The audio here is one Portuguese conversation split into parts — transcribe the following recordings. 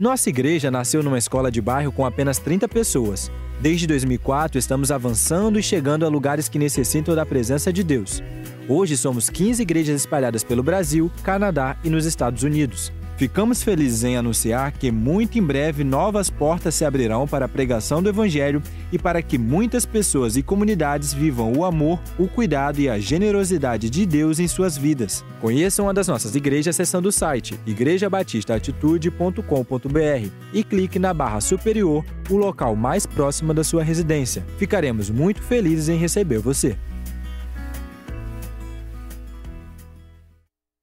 Nossa igreja nasceu numa escola de bairro com apenas 30 pessoas. Desde 2004, estamos avançando e chegando a lugares que necessitam da presença de Deus. Hoje somos 15 igrejas espalhadas pelo Brasil, Canadá e nos Estados Unidos. Ficamos felizes em anunciar que muito em breve novas portas se abrirão para a pregação do Evangelho e para que muitas pessoas e comunidades vivam o amor, o cuidado e a generosidade de Deus em suas vidas. Conheça uma das nossas igrejas acessando o site igrejabatistaatitude.com.br e clique na barra superior, o local mais próximo da sua residência. Ficaremos muito felizes em receber você.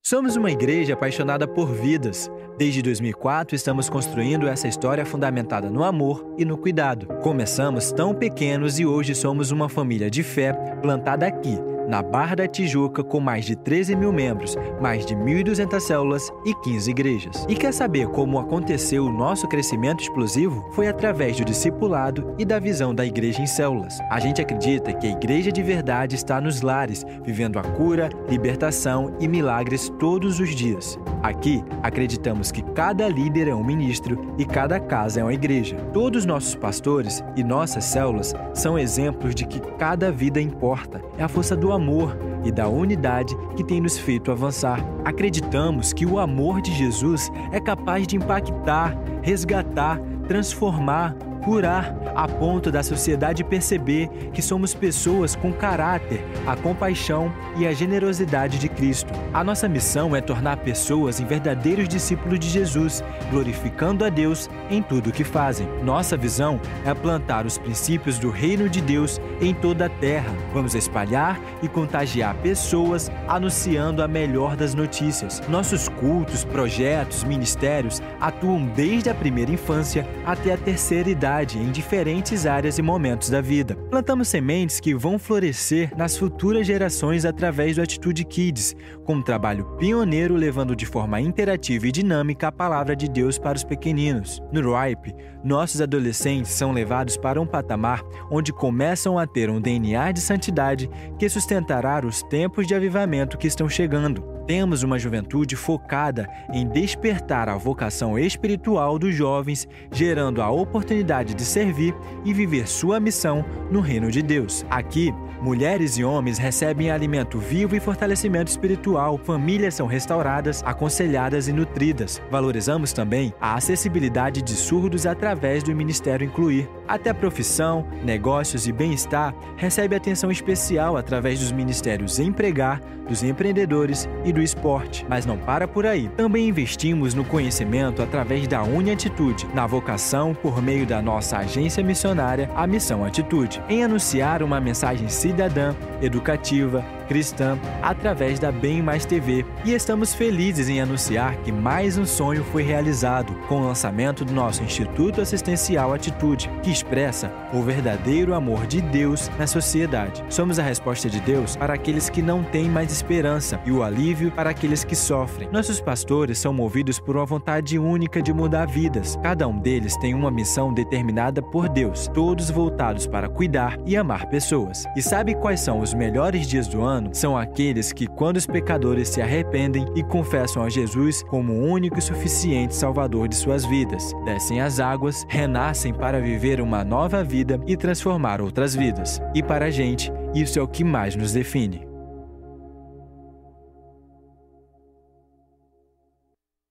Somos uma igreja apaixonada por vidas. Desde 2004, estamos construindo essa história fundamentada no amor e no cuidado. Começamos tão pequenos e hoje somos uma família de fé plantada aqui na Barra da Tijuca, com mais de 13 mil membros, mais de 1.200 células e 15 igrejas. E quer saber como aconteceu o nosso crescimento explosivo? Foi através do discipulado e da visão da igreja em células. A gente acredita que a igreja de verdade está nos lares, vivendo a cura, libertação e milagres todos os dias. Aqui, acreditamos que cada líder é um ministro e cada casa é uma igreja. Todos nossos pastores e nossas células são exemplos de que cada vida importa. É a força do amor e da unidade que tem nos feito avançar. Acreditamos que o amor de Jesus é capaz de impactar, resgatar, transformar, curar, a ponto da sociedade perceber que somos pessoas com caráter, a compaixão e a generosidade de Cristo. A nossa missão é tornar pessoas em verdadeiros discípulos de Jesus, glorificando a Deus em tudo o que fazem. Nossa visão é plantar os princípios do reino de Deus em toda a terra. Vamos espalhar e contagiar pessoas anunciando a melhor das notícias. Nossos cultos, projetos, ministérios atuam desde a primeira infância até a terceira idade em diferentes áreas e momentos da vida. Plantamos sementes que vão florescer nas futuras gerações através do Atitude Kids, com um trabalho pioneiro levando de forma interativa e dinâmica a palavra de Deus para os pequeninos. No RIPE, nossos adolescentes são levados para um patamar onde começam a ter um DNA de santidade que sustentará os tempos de avivamento que estão chegando. Temos uma juventude focada em despertar a vocação espiritual dos jovens, gerando a oportunidade de servir e viver sua missão no reino de Deus. Aqui, mulheres e homens recebem alimento vivo e fortalecimento espiritual, famílias são restauradas, aconselhadas e nutridas. Valorizamos também a acessibilidade de surdos através do Ministério Incluir. Até profissão, negócios e bem-estar recebe atenção especial através dos ministérios Empregar, dos empreendedores e do esporte. Mas não para por aí. Também investimos no conhecimento através da Uniatitude, na vocação por meio da nossa agência missionária, a Missão Atitude, em anunciar uma mensagem cidadã, educativa, cristã através da Bem Mais TV e estamos felizes em anunciar que mais um sonho foi realizado com o lançamento do nosso Instituto Assistencial Atitude, que expressa o verdadeiro amor de Deus na sociedade. Somos a resposta de Deus para aqueles que não têm mais esperança e o alívio para aqueles que sofrem. Nossos pastores são movidos por uma vontade única de mudar vidas. Cada um deles tem uma missão determinada por Deus, todos voltados para cuidar e amar pessoas. E sabe quais são os melhores dias do ano? Ano são aqueles que, quando os pecadores se arrependem e confessam a Jesus como o único e suficiente Salvador de suas vidas, descem as águas, renascem para viver uma nova vida e transformar outras vidas. E para a gente, isso é o que mais nos define.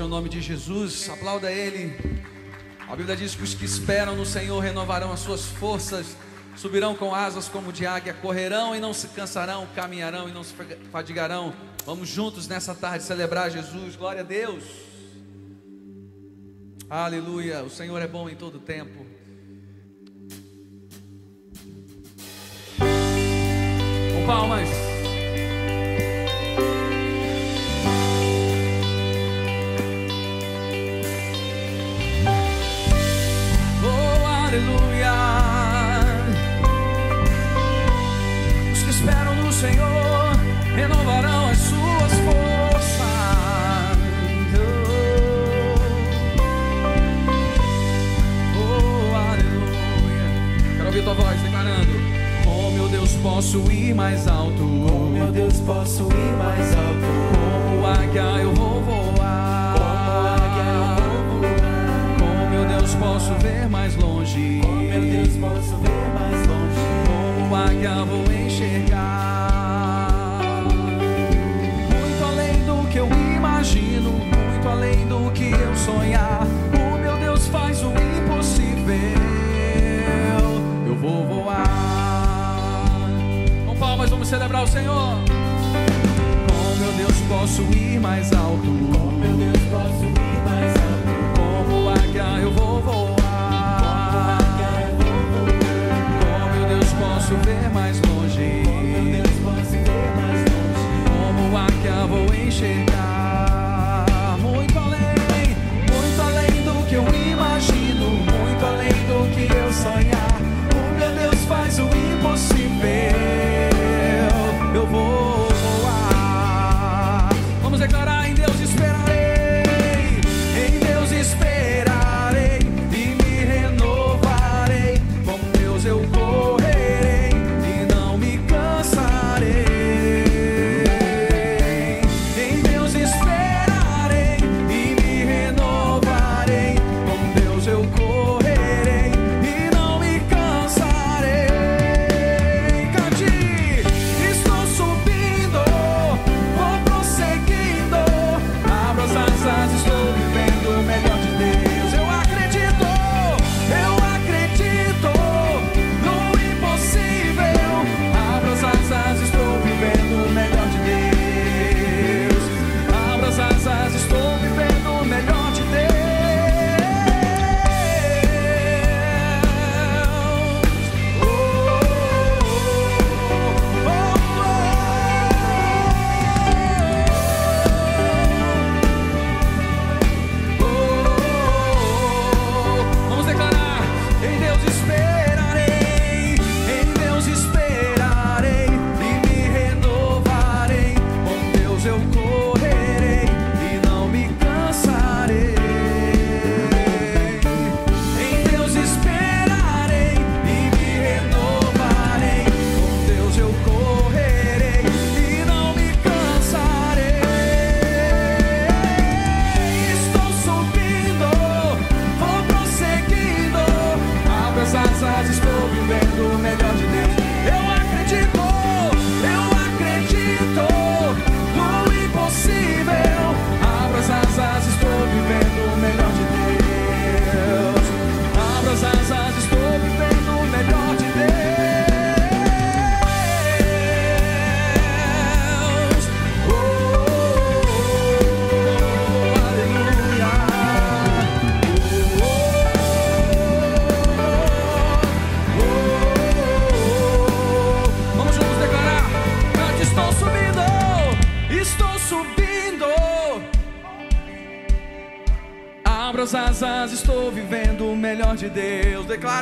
Forte ao nome de Jesus. Aplauda Ele. A Bíblia diz que os que esperam no Senhor renovarão as suas forças, subirão com asas como de águia, correrão e não se cansarão, caminharão e não se fadigarão. Vamos juntos nessa tarde celebrar Jesus. Glória a Deus. Aleluia. O Senhor é bom em todo tempo. Com palmas. Aleluia. Os que esperam no Senhor renovarão as suas forças. Oh, aleluia. Quero ouvir tua voz declarando: Oh meu Deus, posso ir mais alto. Oh meu Deus, posso ir mais alto. Como águia eu vou voar. Como águia eu vou voar. Com meu Deus, posso ver mais longe. Com meu Deus, posso ver mais longe. Como águia vou enxergar. Muito além do que eu imagino, muito além do que eu sonhar. O meu Deus faz o impossível. Eu vou voar. Com palmas, vamos celebrar o Senhor. Com meu Deus, posso ir mais alto. Com meu Deus, posso vou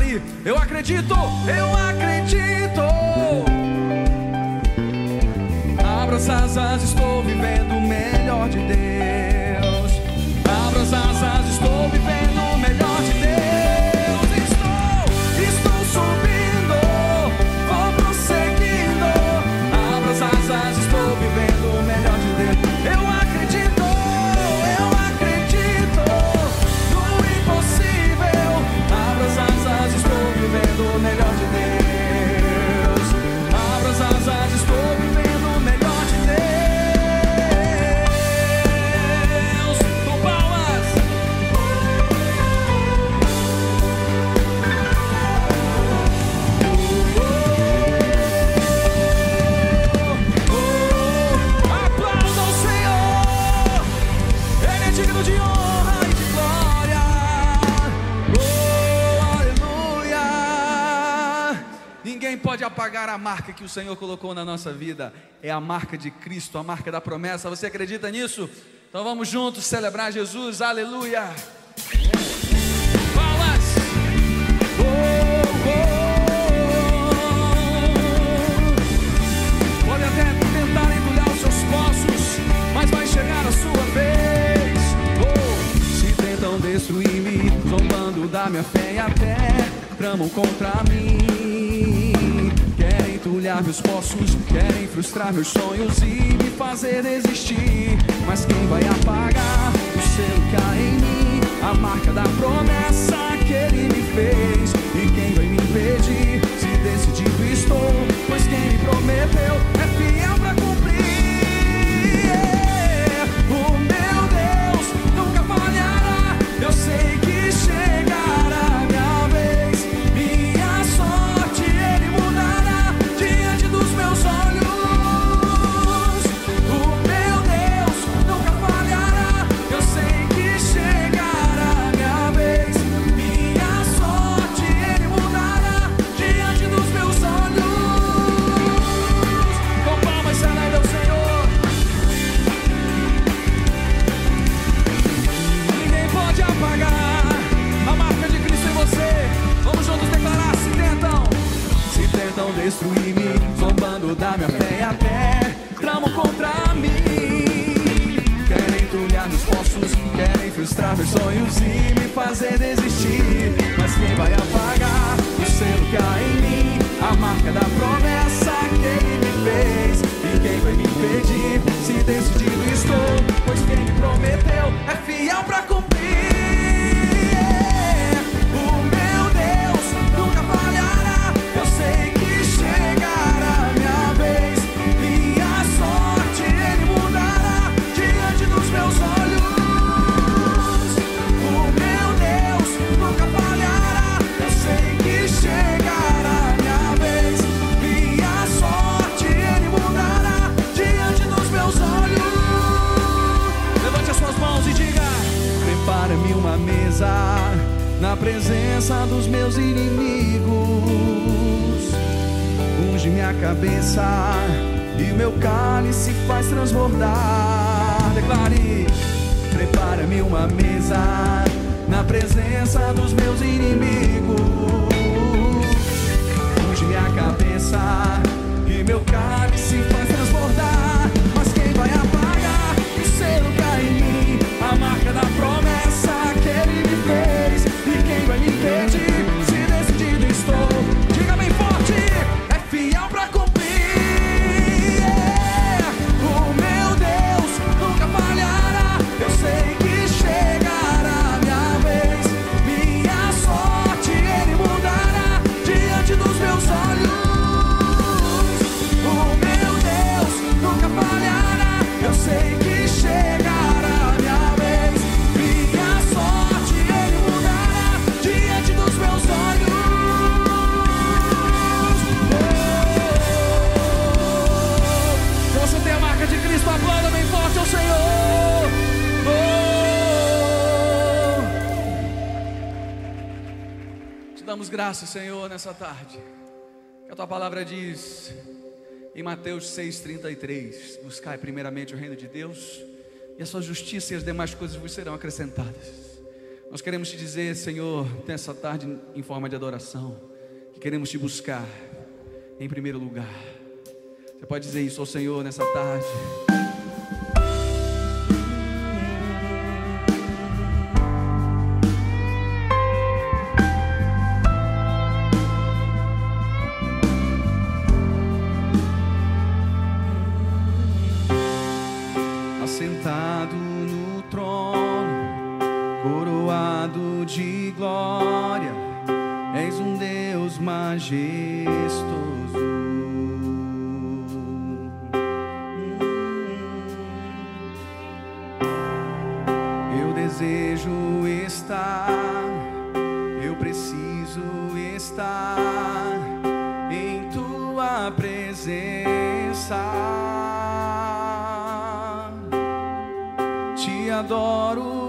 Declare, eu acredito, eu acredito. Abra as asas, estou vivendo o melhor de Deus. Pode apagar a marca que o Senhor colocou na nossa vida. É a marca de Cristo, a marca da promessa. Você acredita nisso? Então vamos juntos celebrar Jesus. Aleluia. Palmas. Oh, oh. Pode até tentar os seus poços, mas vai chegar a sua vez. Oh, se tentam destruir-me, zombando da minha fé e até tramam contra mim. Entulhar meus poços, querem frustrar meus sonhos e me fazer desistir. Mas quem vai apagar o selo que há em mim? A marca da promessa que ele me fez. E quem vai me impedir? Se decidido estou, pois quem me prometeu destruir-me, zombando da minha fé e até tramam contra mim. Querem entulhar meus poços, querem frustrar meus sonhos e me fazer desistir. Mas quem vai apagar o selo que há em mim? A marca da promessa que ele me fez. E quem vai me impedir? Se decidido na presença dos meus inimigos. Unge minha cabeça e meu cálice faz transbordar. Declare: Prepara-me uma mesa na presença dos meus inimigos. Unge minha cabeça e meu cálice faz transbordar. Mas quem vai apagar o selo que em mim? A marca da promessa E quem vai me impedir? Damos graças, Senhor, nessa tarde. Que a tua palavra diz em Mateus 6,33: Buscai primeiramente o reino de Deus, e a sua justiça e as demais coisas vos serão acrescentadas. Nós queremos te dizer, Senhor, nessa tarde, em forma de adoração, que queremos te buscar em primeiro lugar. Você pode dizer isso ao Senhor nessa tarde. Presença. Te adoro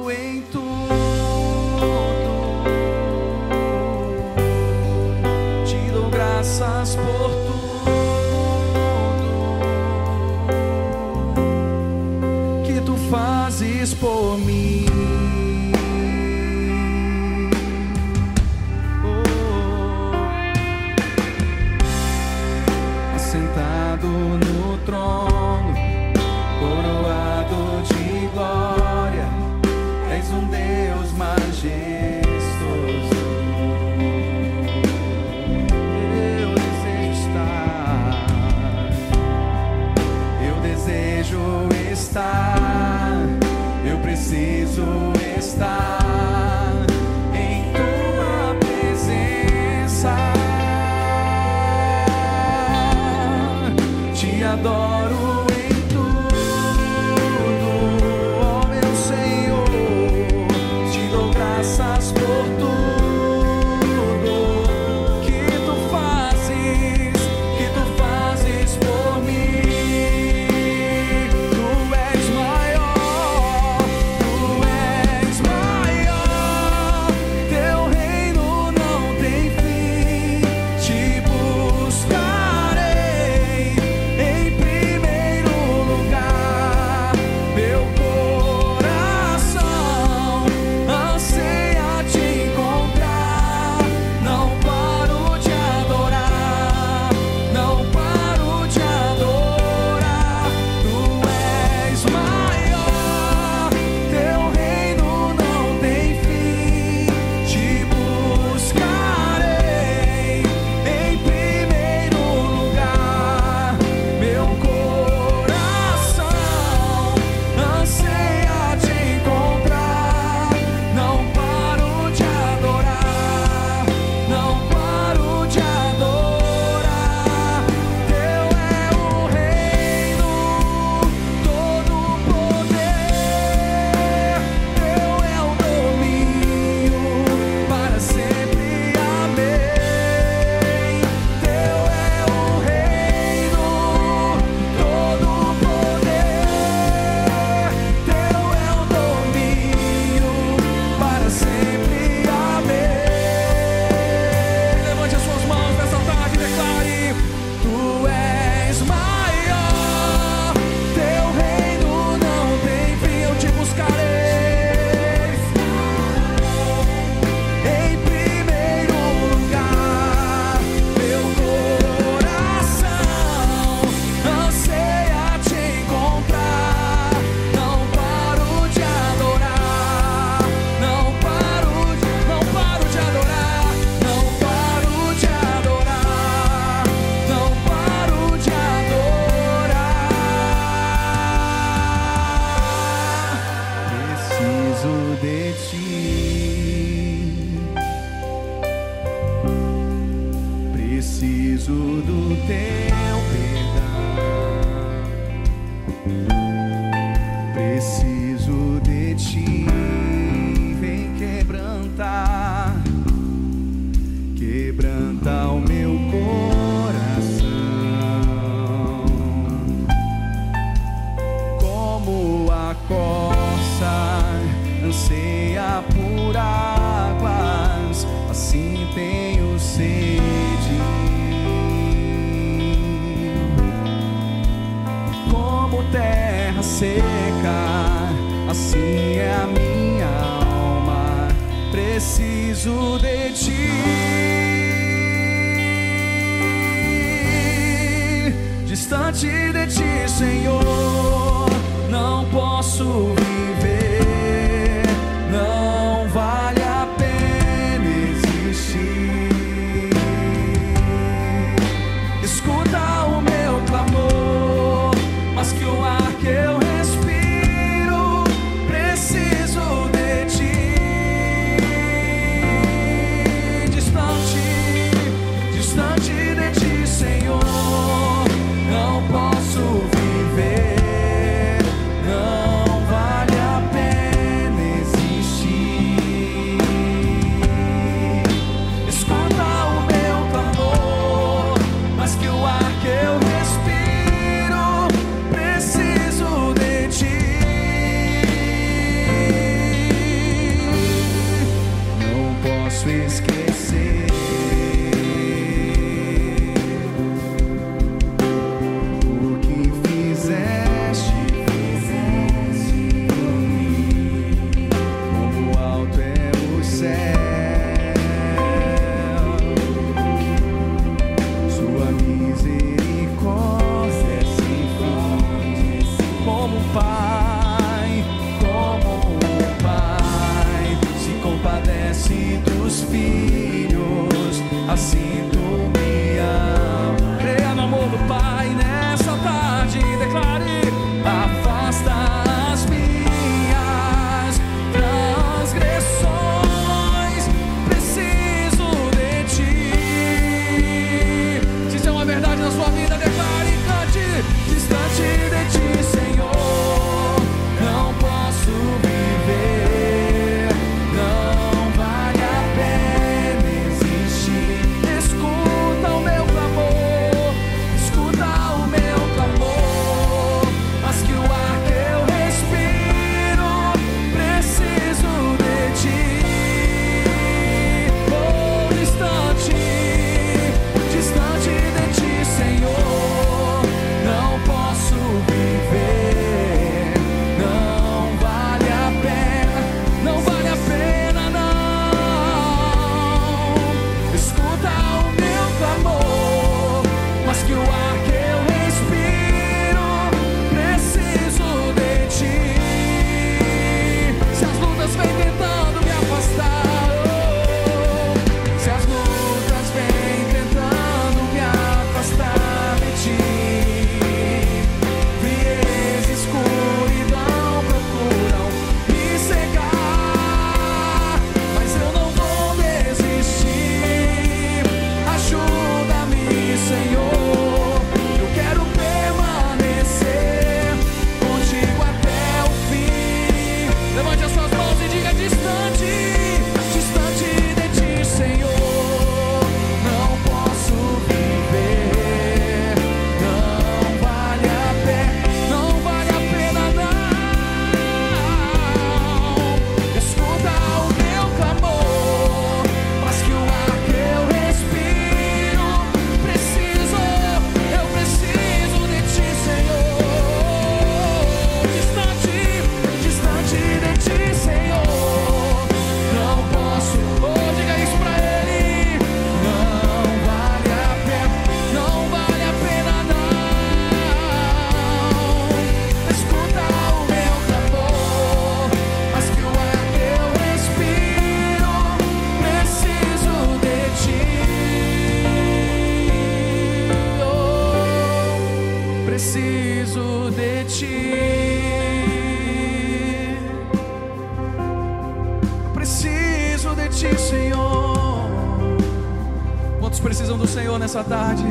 tarde.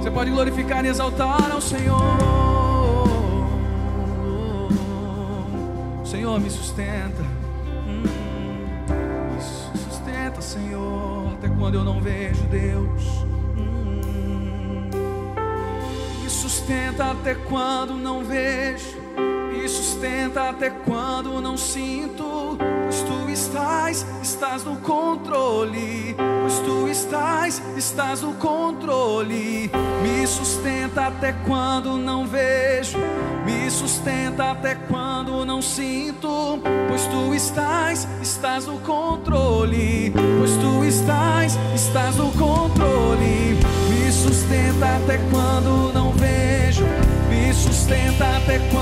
Você pode glorificar e exaltar até quando não sinto, pois tu estás, estás no controle, pois tu estás, estás no controle. Me sustenta até quando não vejo, me sustenta até quando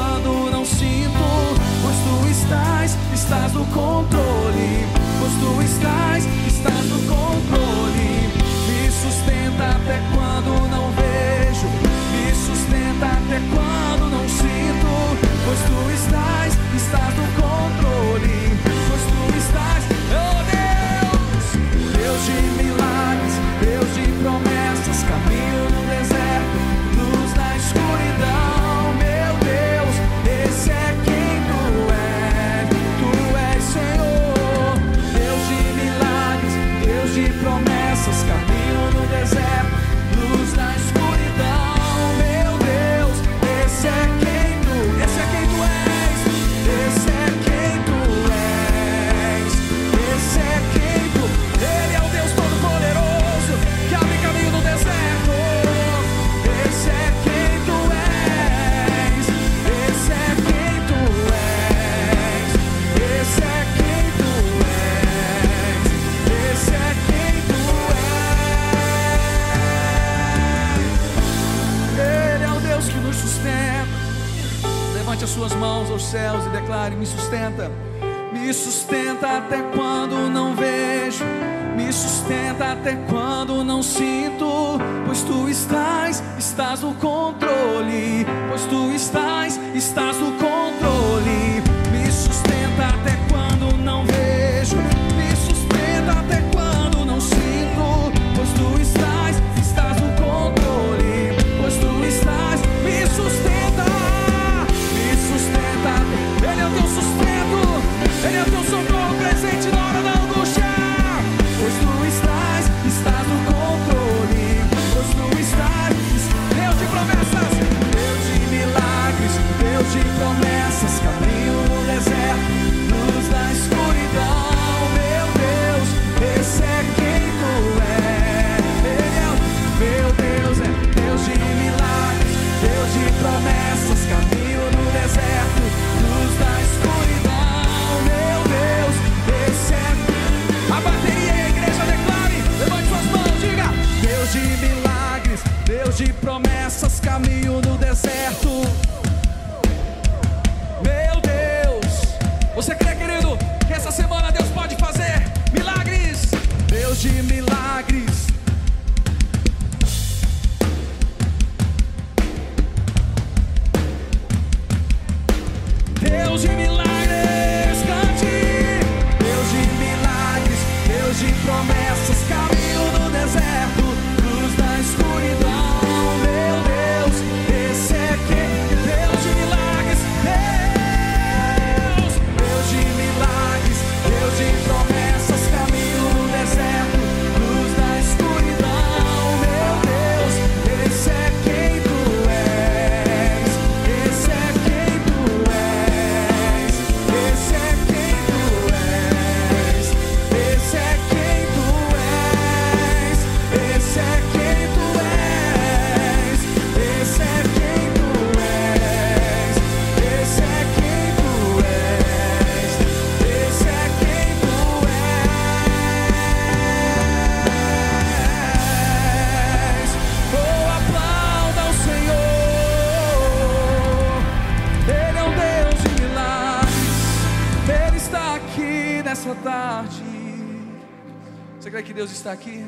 está aqui,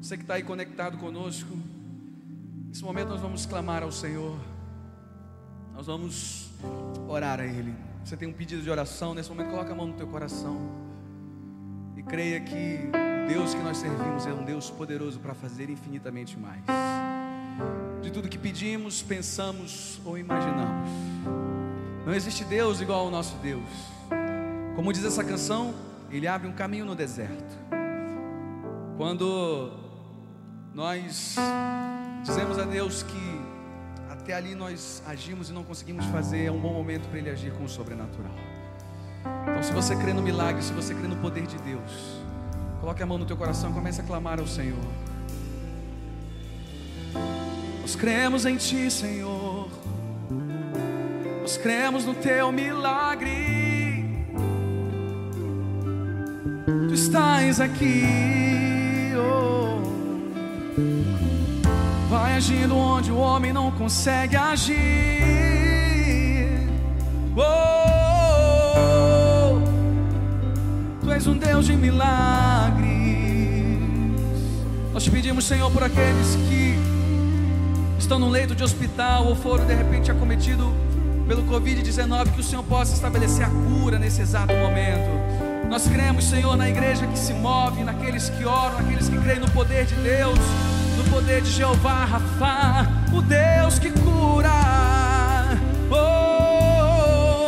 você que está aí conectado conosco, nesse momento nós vamos clamar ao Senhor, nós vamos orar a Ele. Você tem um pedido de oração, nesse momento coloca a mão no teu coração e creia que o Deus que nós servimos é um Deus poderoso para fazer infinitamente mais de tudo que pedimos, pensamos ou imaginamos. Não existe Deus igual ao nosso Deus. Como diz essa canção, ele abre um caminho no deserto. Quando nós dizemos a Deus que até ali nós agimos e não conseguimos fazer, é um bom momento para Ele agir com o sobrenatural. Então, se você crê no milagre, se você crê no poder de Deus, coloque a mão no teu coração e comece a clamar ao Senhor. Nós cremos em Ti, Senhor. Nós cremos no Teu milagre. Tu estás aqui. Oh. Vai agindo onde o homem não consegue agir. Oh, tu és um Deus de milagres. Nós te pedimos, Senhor, por aqueles que estão no leito de hospital ou foram de repente acometidos pelo Covid-19, que o Senhor possa estabelecer a cura nesse exato momento. Nós cremos, Senhor, na igreja que se move, naqueles que oram, naqueles que creem no poder de Deus no poder de Jeová Rafa, o Deus que cura. Oh,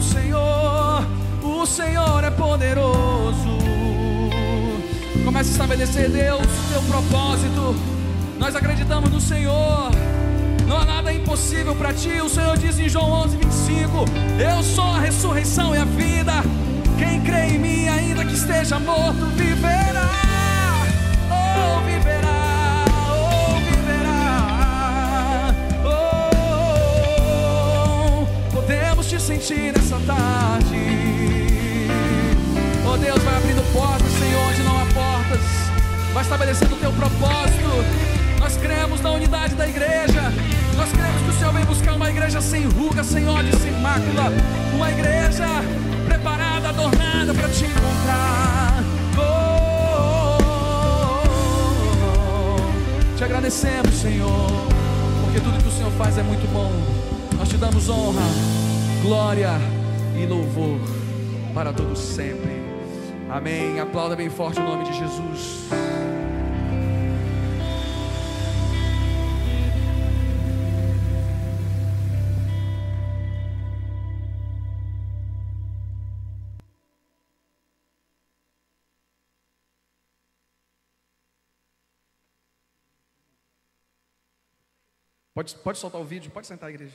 Senhor, o Senhor é poderoso. Comece a estabelecer, Deus, teu propósito. Nós acreditamos no Senhor. Não há nada impossível para ti. O Senhor diz em João 11, 25: Eu sou a ressurreição e a vida. Quem crê em mim, ainda que esteja morto, viverá. Oh, viverá. Podemos te sentir nessa tarde. Oh Deus, vai abrindo portas, Senhor, onde não há portas. Vai estabelecendo o teu propósito. Nós cremos na unidade da igreja. Nós cremos que o Senhor vem buscar uma igreja sem ruga, sem ódio, sem mácula. Uma igreja preparada, adornada para te encontrar. Oh, te agradecemos, Senhor, porque tudo que o Senhor faz é muito bom. Nós te damos honra, glória e louvor para todos sempre. Amém. Aplauda bem forte o nome de Jesus. Pode, pode soltar o vídeo, pode sentar, igreja.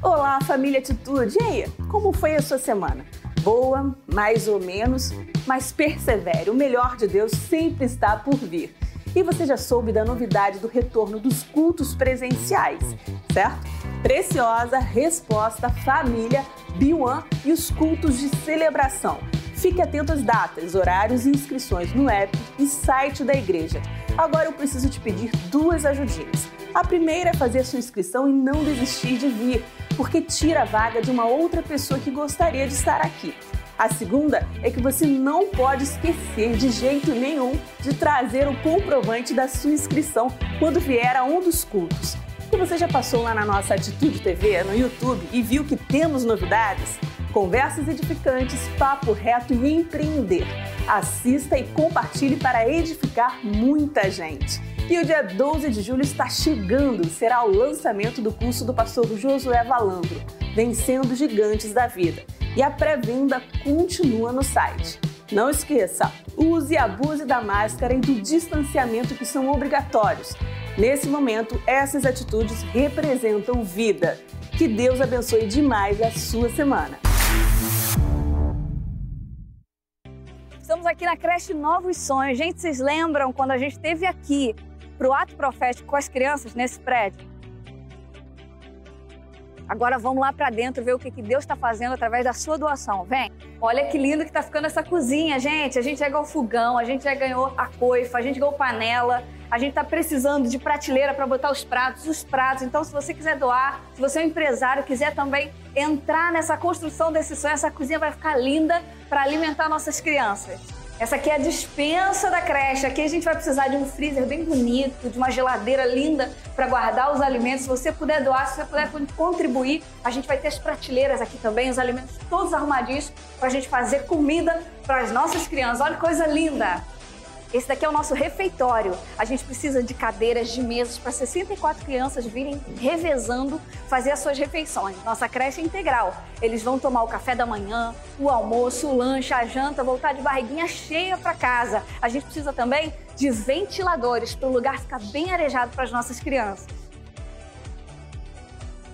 Olá, família Atitude. E aí, como foi a sua semana? Boa, mais ou menos, mas persevere. O melhor de Deus sempre está por vir. E você já soube da novidade do retorno dos cultos presenciais, certo? Preciosa resposta família B1 e os cultos de celebração. Fique atento às datas, horários e inscrições no app e site da igreja. Agora eu preciso te pedir duas ajudinhas. A primeira é fazer sua inscrição e não desistir de vir, porque tira a vaga de uma outra pessoa que gostaria de estar aqui. A segunda é que você não pode esquecer de jeito nenhum de trazer o comprovante da sua inscrição quando vier a um dos cultos. E você já passou lá na nossa Atitude TV no YouTube e viu que temos novidades? Conversas edificantes, papo reto e empreender. Assista e compartilhe para edificar muita gente. E o dia 12 de julho está chegando, será o lançamento do curso do pastor Josué Valandro, Vencendo Gigantes da Vida. E a pré-venda continua no site. Não esqueça, use e abuse da máscara e do distanciamento que são obrigatórios. Nesse momento, essas atitudes representam vida. Que Deus abençoe demais a sua semana. Estamos aqui na creche Novos Sonhos. Gente, vocês lembram quando a gente esteve aqui para o ato profético com as crianças nesse prédio? Agora vamos lá para dentro ver o que, que Deus está fazendo através da sua doação. Vem. Olha que lindo que tá ficando essa cozinha, gente. A gente já ganhou fogão, a gente já ganhou a coifa, a gente ganhou panela. A gente está precisando de prateleira para botar os pratos, os pratos. Então, se você quiser doar, se você é um empresário, quiser também entrar nessa construção desse sonho, essa cozinha vai ficar linda para alimentar nossas crianças. Essa aqui é a dispensa da creche. Aqui a gente vai precisar de um freezer bem bonito, de uma geladeira linda para guardar os alimentos. Se você puder doar, se você puder contribuir, a gente vai ter as prateleiras aqui também, os alimentos todos arrumadinhos para a gente fazer comida para as nossas crianças. Olha que coisa linda! Esse daqui é o nosso refeitório. A gente precisa de cadeiras, de mesas para 64 crianças virem revezando fazer as suas refeições. Nossa creche é integral. Eles vão tomar o café da manhã, o almoço, o lanche, a janta, voltar de barriguinha cheia para casa. A gente precisa também de ventiladores para o lugar ficar bem arejado para as nossas crianças.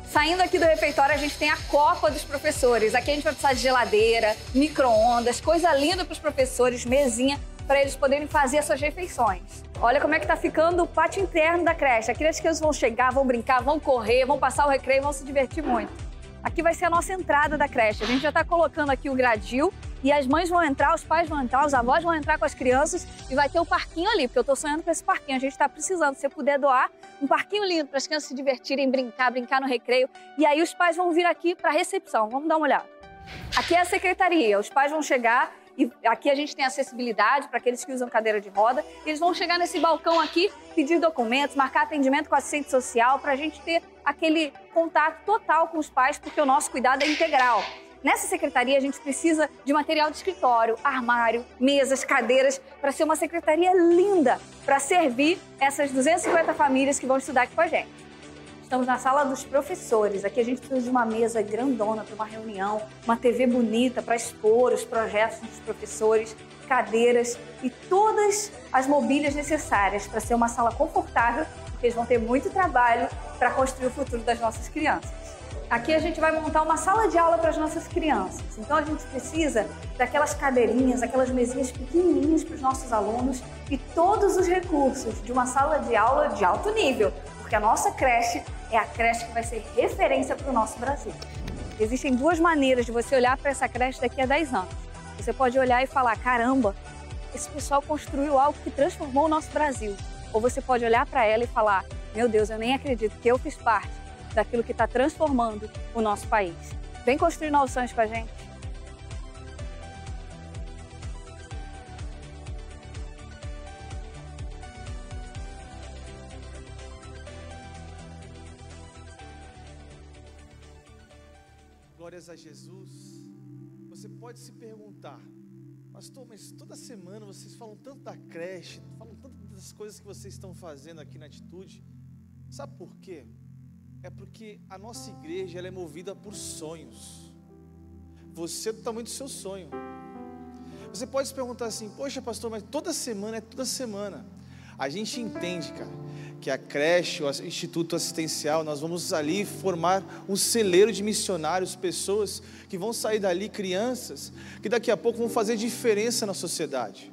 Saindo aqui do refeitório, a gente tem a copa dos professores. Aqui a gente vai precisar de geladeira, micro-ondas, coisa linda para os professores, mesinha para eles poderem fazer as suas refeições. Olha como é que tá ficando o pátio interno da creche. Aqui as crianças vão chegar, vão brincar, vão correr, vão passar o recreio, vão se divertir muito. Aqui vai ser a nossa entrada da creche. A gente já está colocando aqui o gradil e as mães vão entrar, os pais vão entrar, os avós vão entrar com as crianças e vai ter o um parquinho ali, porque eu estou sonhando com esse parquinho. A gente está precisando, se você puder doar, um parquinho lindo para as crianças se divertirem, brincar, brincar no recreio. E aí os pais vão vir aqui para a recepção. Vamos dar uma olhada. Aqui é a secretaria. Os pais vão chegar e aqui a gente tem acessibilidade para aqueles que usam cadeira de roda. Eles vão chegar nesse balcão aqui, pedir documentos, marcar atendimento com assistente social, para a gente ter aquele contato total com os pais, porque o nosso cuidado é integral. Nessa secretaria, a gente precisa de material de escritório, armário, mesas, cadeiras, para ser uma secretaria linda, para servir essas 250 famílias que vão estudar aqui com a gente. Estamos na sala dos professores. Aqui a gente precisa de uma mesa grandona para uma reunião, uma TV bonita para expor os projetos dos professores, cadeiras e todas as mobílias necessárias para ser uma sala confortável, porque eles vão ter muito trabalho para construir o futuro das nossas crianças. Aqui a gente vai montar uma sala de aula para as nossas crianças. Então a gente precisa daquelas cadeirinhas, aquelas mesinhas pequenininhas para os nossos alunos e todos os recursos de uma sala de aula de alto nível, porque a nossa creche é a creche que vai ser referência para o nosso Brasil. Existem duas maneiras de você olhar para essa creche daqui a 10 anos. Você pode olhar e falar: caramba, esse pessoal construiu algo que transformou o nosso Brasil. Ou você pode olhar para ela e falar: meu Deus, eu nem acredito que eu fiz parte daquilo que está transformando o nosso país. Vem construir novos sonhos com a gente. Glórias a Jesus, você pode se perguntar, pastor, mas toda semana vocês falam tanto da creche, falam tanto das coisas que vocês estão fazendo aqui na atitude. Sabe por quê? É porque a nossa igreja ela é movida por sonhos. Você é do tamanho do seu sonho. Você pode se perguntar assim, poxa pastor, mas toda semana é toda semana. A gente entende, cara, que a creche, o instituto assistencial, nós vamos ali formar um celeiro de missionários, pessoas que vão sair dali, crianças, que daqui a pouco vão fazer diferença na sociedade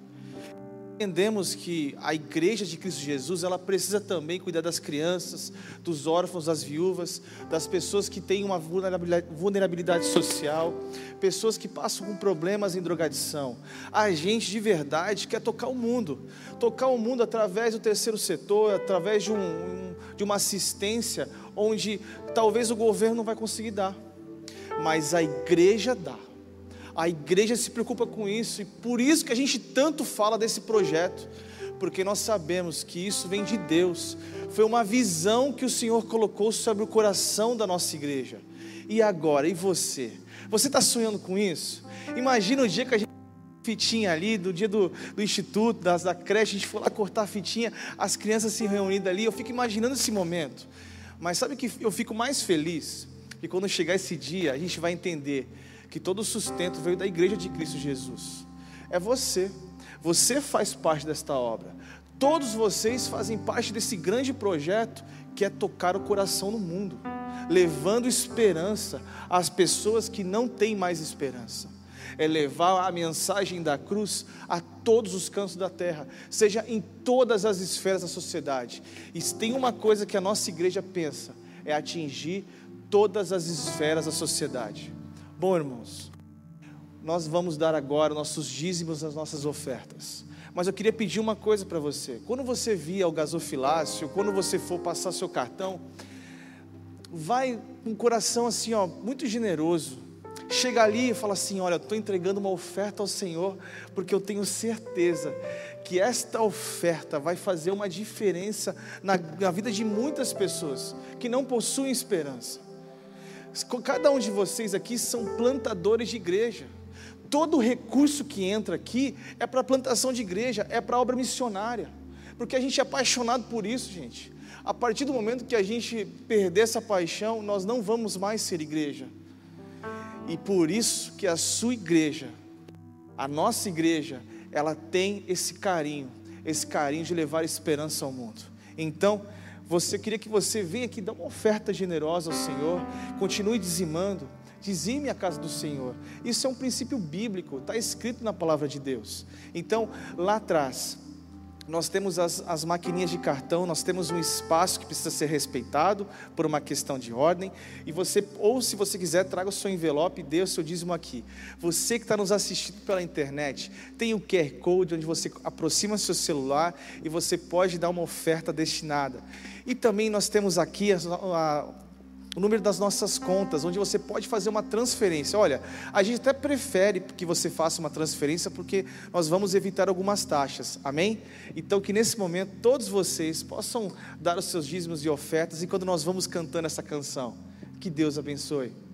entendemos que a igreja de Cristo Jesus, ela precisa também cuidar das crianças, dos órfãos, das viúvas, das pessoas que têm uma vulnerabilidade, social, pessoas que passam com problemas em drogadição. A gente de verdade quer tocar o mundo, tocar o mundo através do terceiro setor, através de, um, de uma assistência onde talvez o governo não vai conseguir dar, mas a igreja dá. A igreja se preocupa com isso e por isso que a gente tanto fala desse projeto, porque nós sabemos que isso vem de Deus. Foi uma visão que o Senhor colocou sobre o coração da nossa igreja. E agora, e você? Você está sonhando com isso? Imagina o dia que a gente fitinha ali, do dia do, do instituto, das, da creche, a gente foi lá cortar a fitinha, as crianças se reunindo ali. Eu fico imaginando esse momento. Mas sabe que eu fico mais feliz? Que quando chegar esse dia, a gente vai entender que todo o sustento veio da igreja de Cristo Jesus. É você. Você faz parte desta obra. Todos vocês fazem parte desse grande projeto que é tocar o coração no mundo, levando esperança às pessoas que não têm mais esperança. É levar a mensagem da cruz a todos os cantos da terra, seja em todas as esferas da sociedade. E tem uma coisa que a nossa igreja pensa: é atingir todas as esferas da sociedade. Bom, irmãos, nós vamos dar agora nossos dízimos, as nossas ofertas. Mas eu queria pedir uma coisa para você. Quando você via o gasofilácio, quando você for passar seu cartão, vai com o coração assim, ó, muito generoso. Chega ali e fala assim: Olha, estou entregando uma oferta ao Senhor, porque eu tenho certeza que esta oferta vai fazer uma diferença na, na vida de muitas pessoas que não possuem esperança. Cada um de vocês aqui são plantadores de igreja. Todo recurso que entra aqui é para plantação de igreja, é para obra missionária, porque a gente é apaixonado por isso, gente. A partir do momento que a gente perder essa paixão, nós não vamos mais ser igreja. E por isso que a sua igreja, a nossa igreja, ela tem esse carinho, esse carinho de levar esperança ao mundo. Então, você queria que você venha aqui dar uma oferta generosa ao Senhor, continue dizimando, dizime a casa do Senhor. Isso é um princípio bíblico, está escrito na palavra de Deus. Então, lá atrás, nós temos as, as maquininhas de cartão, nós temos um espaço que precisa ser respeitado por uma questão de ordem. E você, ou se você quiser, traga o seu envelope e dê o seu dízimo aqui. Você que está nos assistindo pela internet, tem o QR Code onde você aproxima seu celular e você pode dar uma oferta destinada. E também nós temos aqui a, a o número das nossas contas, onde você pode fazer uma transferência. Olha, a gente até prefere que você faça uma transferência porque nós vamos evitar algumas taxas. Amém? Então que nesse momento todos vocês possam dar os seus dízimos e ofertas enquanto nós vamos cantando essa canção. Que Deus abençoe.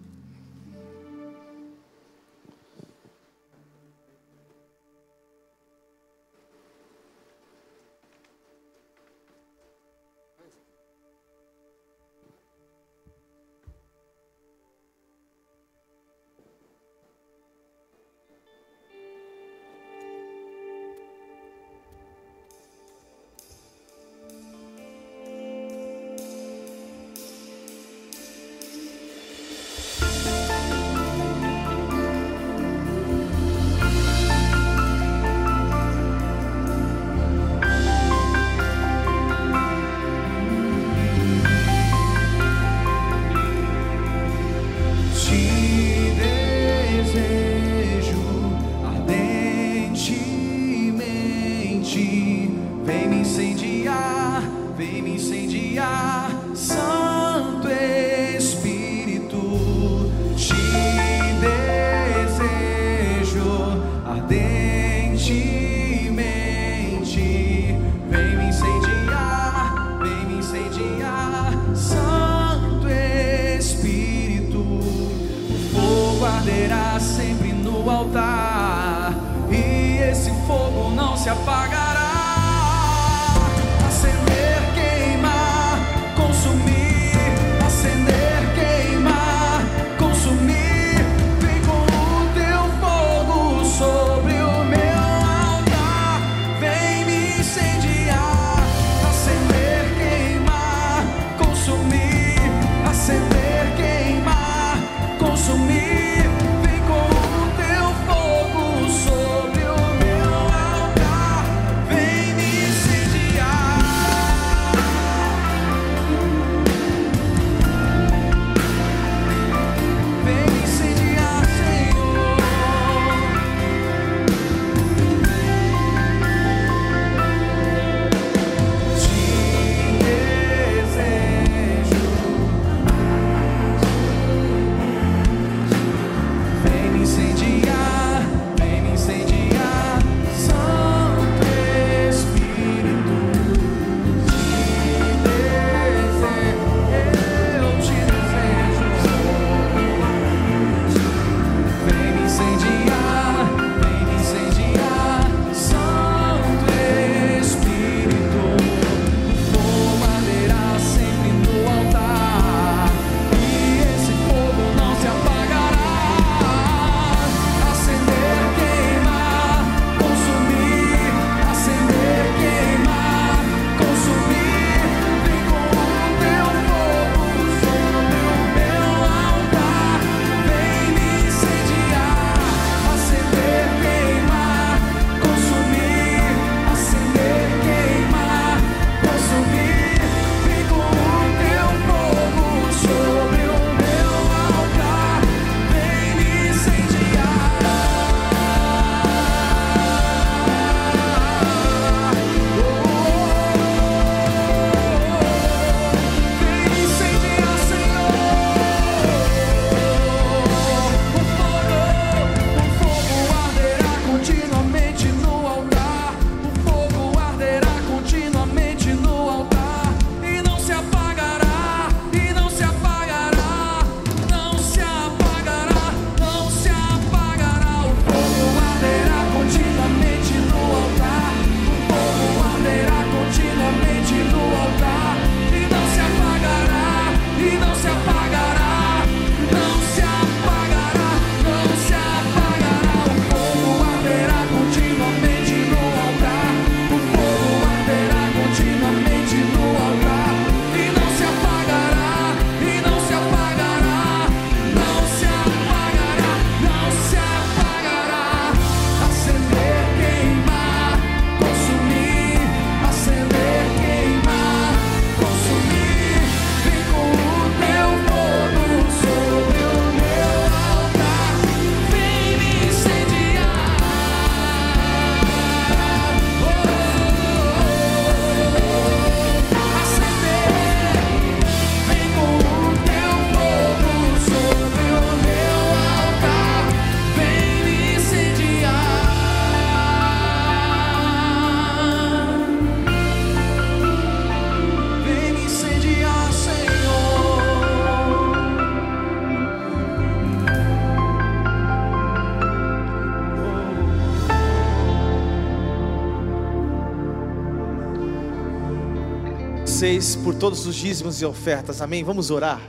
Por todos os dízimos e ofertas. Amém? Vamos orar.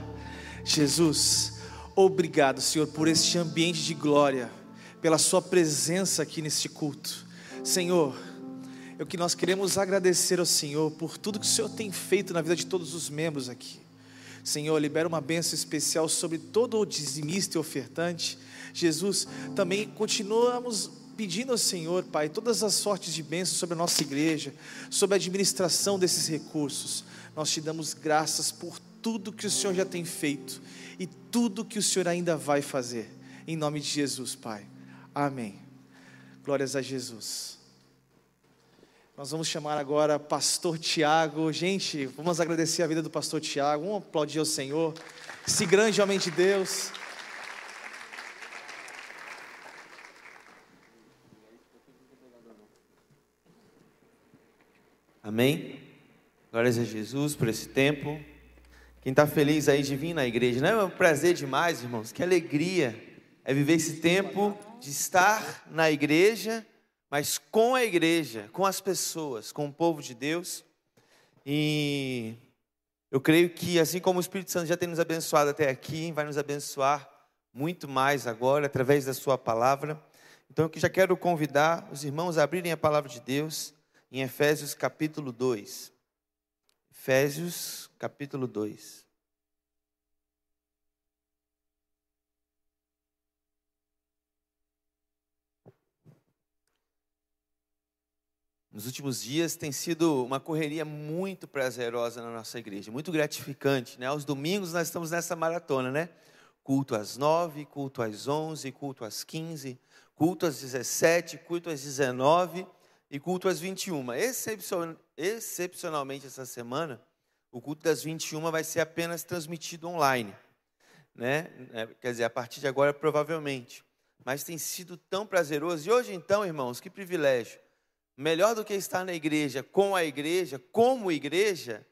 Jesus, obrigado, Senhor, por este ambiente de glória, pela Sua presença aqui neste culto. Senhor, é o que nós queremos agradecer ao Senhor por tudo que o Senhor tem feito na vida de todos os membros aqui. Senhor, libera uma bênção especial sobre todo o dizimista e ofertante. Jesus, também continuamos pedindo ao Senhor, Pai, todas as sortes de bênçãos sobre a nossa igreja, sobre a administração desses recursos. Nós te damos graças por tudo que o Senhor já tem feito e tudo que o Senhor ainda vai fazer. Em nome de Jesus, Pai. Amém. Glórias a Jesus. Nós vamos chamar agora Pastor Tiago. Gente, vamos agradecer a vida do Pastor Tiago. Vamos aplaudir ao Senhor. Esse grande homem de Deus. Amém? Glórias a Jesus por esse tempo. Quem está feliz aí de vir na igreja, não é um prazer demais, irmãos? Que alegria é viver esse tempo de estar na igreja, mas com a igreja, com as pessoas, com o povo de Deus. E eu creio que, assim como o Espírito Santo já tem nos abençoado até aqui, vai nos abençoar muito mais agora, através da Sua palavra. Então, eu já quero convidar os irmãos a abrirem a palavra de Deus em Efésios capítulo 2. Efésios capítulo 2. Nos últimos dias tem sido uma correria muito prazerosa na nossa igreja, muito gratificante, né? Aos domingos nós estamos nessa maratona, né? Culto às nove, culto às onze, culto às quinze, culto às dezessete, culto às dezenove e culto às 21. Excepcion, excepcionalmente essa semana, o culto das 21 vai ser apenas transmitido online. Né? É, quer dizer, a partir de agora, provavelmente. Mas tem sido tão prazeroso. E hoje, então, irmãos, que privilégio. Melhor do que estar na igreja, com a igreja, como igreja,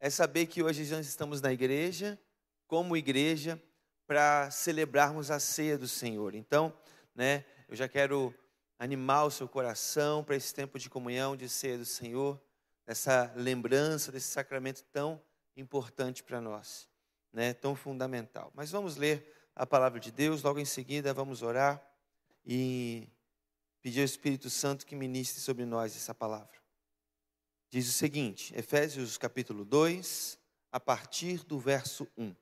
é saber que hoje nós estamos na igreja, como igreja, para celebrarmos a ceia do Senhor. Então, né, eu já quero animar o seu coração para esse tempo de comunhão, de ser do Senhor, essa lembrança desse sacramento tão importante para nós, né? tão fundamental. Mas vamos ler a palavra de Deus, logo em seguida vamos orar e pedir ao Espírito Santo que ministre sobre nós essa palavra. Diz o seguinte, Efésios capítulo 2, a partir do verso 1.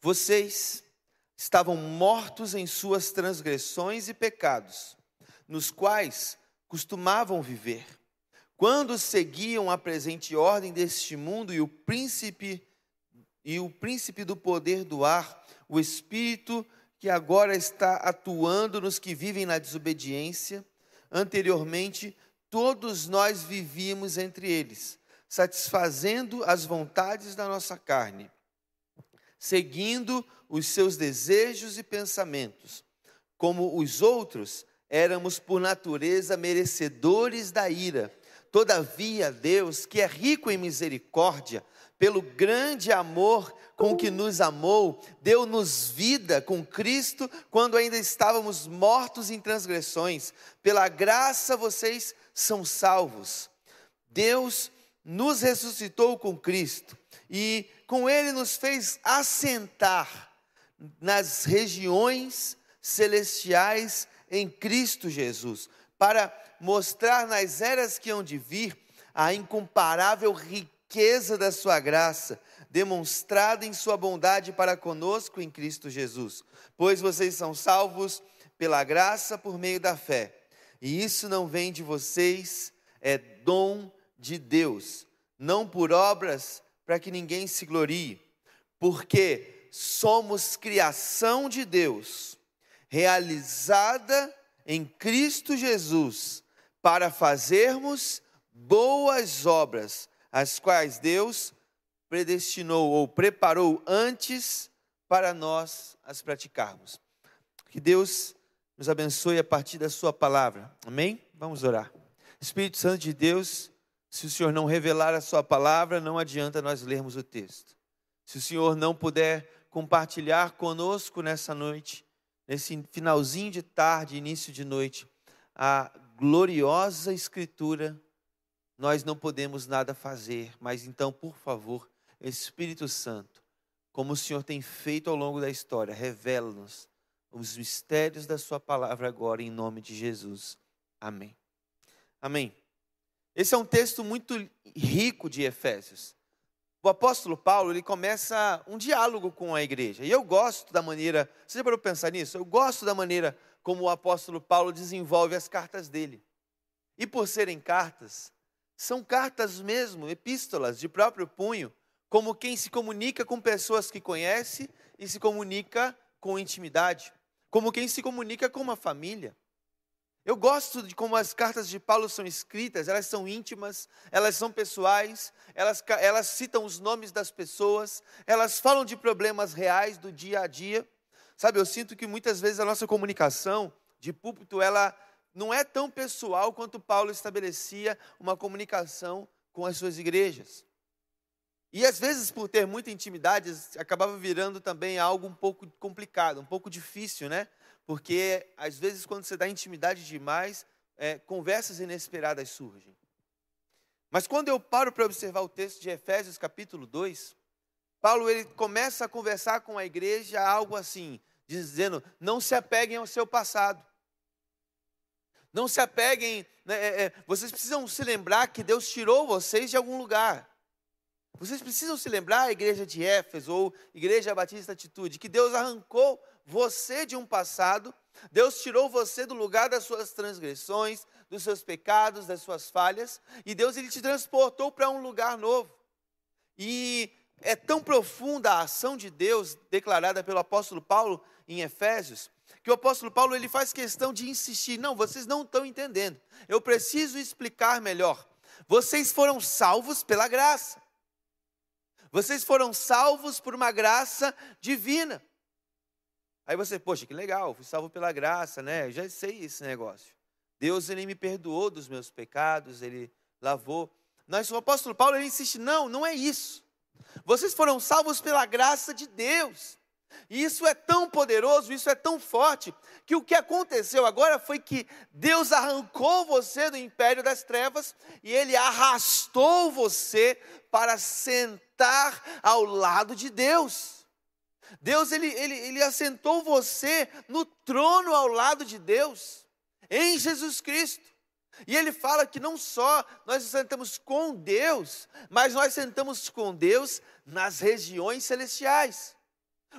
Vocês estavam mortos em suas transgressões e pecados, nos quais costumavam viver, quando seguiam a presente ordem deste mundo e o príncipe e o príncipe do poder do ar, o espírito que agora está atuando nos que vivem na desobediência, anteriormente todos nós vivíamos entre eles, satisfazendo as vontades da nossa carne, seguindo os seus desejos e pensamentos. Como os outros, éramos por natureza merecedores da ira. Todavia, Deus, que é rico em misericórdia, pelo grande amor com que nos amou, deu-nos vida com Cristo quando ainda estávamos mortos em transgressões. Pela graça vocês são salvos. Deus nos ressuscitou com Cristo e com Ele nos fez assentar nas regiões celestiais em Cristo Jesus, para mostrar nas eras que hão de vir a incomparável riqueza da sua graça, demonstrada em sua bondade para conosco em Cristo Jesus. Pois vocês são salvos pela graça por meio da fé. E isso não vem de vocês, é dom de Deus, não por obras para que ninguém se glorie, porque somos criação de Deus, realizada em Cristo Jesus, para fazermos boas obras, as quais Deus predestinou ou preparou antes para nós as praticarmos. Que Deus nos abençoe a partir da Sua palavra. Amém? Vamos orar. Espírito Santo de Deus, se o Senhor não revelar a Sua palavra, não adianta nós lermos o texto. Se o Senhor não puder compartilhar conosco nessa noite, nesse finalzinho de tarde, início de noite, a gloriosa Escritura, nós não podemos nada fazer, mas então, por favor, Espírito Santo, como o Senhor tem feito ao longo da história, revela-nos os mistérios da Sua palavra agora, em nome de Jesus. Amém. Amém. Esse é um texto muito rico de Efésios. O apóstolo Paulo, ele começa um diálogo com a igreja. E eu gosto da maneira, você já parou pensar nisso? Eu gosto da maneira como o apóstolo Paulo desenvolve as cartas dele. E por serem cartas, são cartas mesmo, epístolas de próprio punho, como quem se comunica com pessoas que conhece e se comunica com intimidade, como quem se comunica com uma família. Eu gosto de como as cartas de Paulo são escritas, elas são íntimas, elas são pessoais, elas, elas citam os nomes das pessoas, elas falam de problemas reais do dia a dia. Sabe, eu sinto que muitas vezes a nossa comunicação de púlpito, ela não é tão pessoal quanto Paulo estabelecia uma comunicação com as suas igrejas. E às vezes, por ter muita intimidade, acabava virando também algo um pouco complicado, um pouco difícil, né? Porque às vezes, quando você dá intimidade demais, é, conversas inesperadas surgem. Mas quando eu paro para observar o texto de Efésios, capítulo 2, Paulo ele começa a conversar com a igreja algo assim, dizendo: não se apeguem ao seu passado. Não se apeguem, né, é, é, vocês precisam se lembrar que Deus tirou vocês de algum lugar. Vocês precisam se lembrar, a igreja de Éfeso ou igreja Batista Atitude, que Deus arrancou você de um passado, Deus tirou você do lugar das suas transgressões, dos seus pecados, das suas falhas, e Deus ele te transportou para um lugar novo. E é tão profunda a ação de Deus declarada pelo apóstolo Paulo em Efésios, que o apóstolo Paulo ele faz questão de insistir, não, vocês não estão entendendo. Eu preciso explicar melhor. Vocês foram salvos pela graça. Vocês foram salvos por uma graça divina. Aí você, poxa, que legal, fui salvo pela graça, né? Eu já sei esse negócio. Deus, ele me perdoou dos meus pecados, ele lavou. Mas o apóstolo Paulo, ele insiste, não, não é isso. Vocês foram salvos pela graça de Deus. E isso é tão poderoso, isso é tão forte, que o que aconteceu agora foi que Deus arrancou você do império das trevas e ele arrastou você para sentar ao lado de Deus. Deus ele, ele, ele assentou você no trono ao lado de Deus, em Jesus Cristo. E ele fala que não só nós sentamos com Deus, mas nós sentamos com Deus nas regiões celestiais.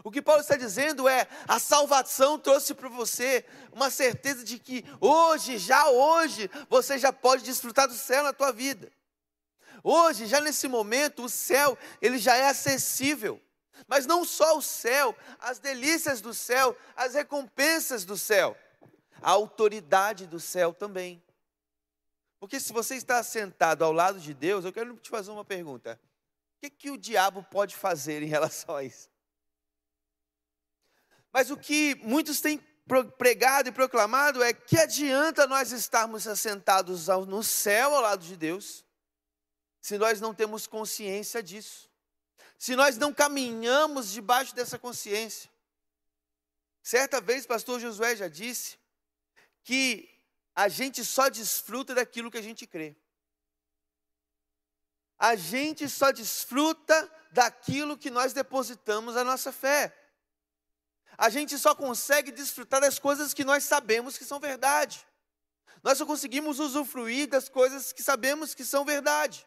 O que Paulo está dizendo é: a salvação trouxe para você uma certeza de que hoje, já hoje, você já pode desfrutar do céu na tua vida. Hoje, já nesse momento, o céu, ele já é acessível. Mas não só o céu, as delícias do céu, as recompensas do céu, a autoridade do céu também. Porque se você está sentado ao lado de Deus, eu quero te fazer uma pergunta: o que, que o diabo pode fazer em relação a isso? Mas o que muitos têm pregado e proclamado é que adianta nós estarmos assentados no céu ao lado de Deus, se nós não temos consciência disso, se nós não caminhamos debaixo dessa consciência. Certa vez, pastor Josué já disse que a gente só desfruta daquilo que a gente crê. A gente só desfruta daquilo que nós depositamos a nossa fé a gente só consegue desfrutar das coisas que nós sabemos que são verdade. Nós só conseguimos usufruir das coisas que sabemos que são verdade.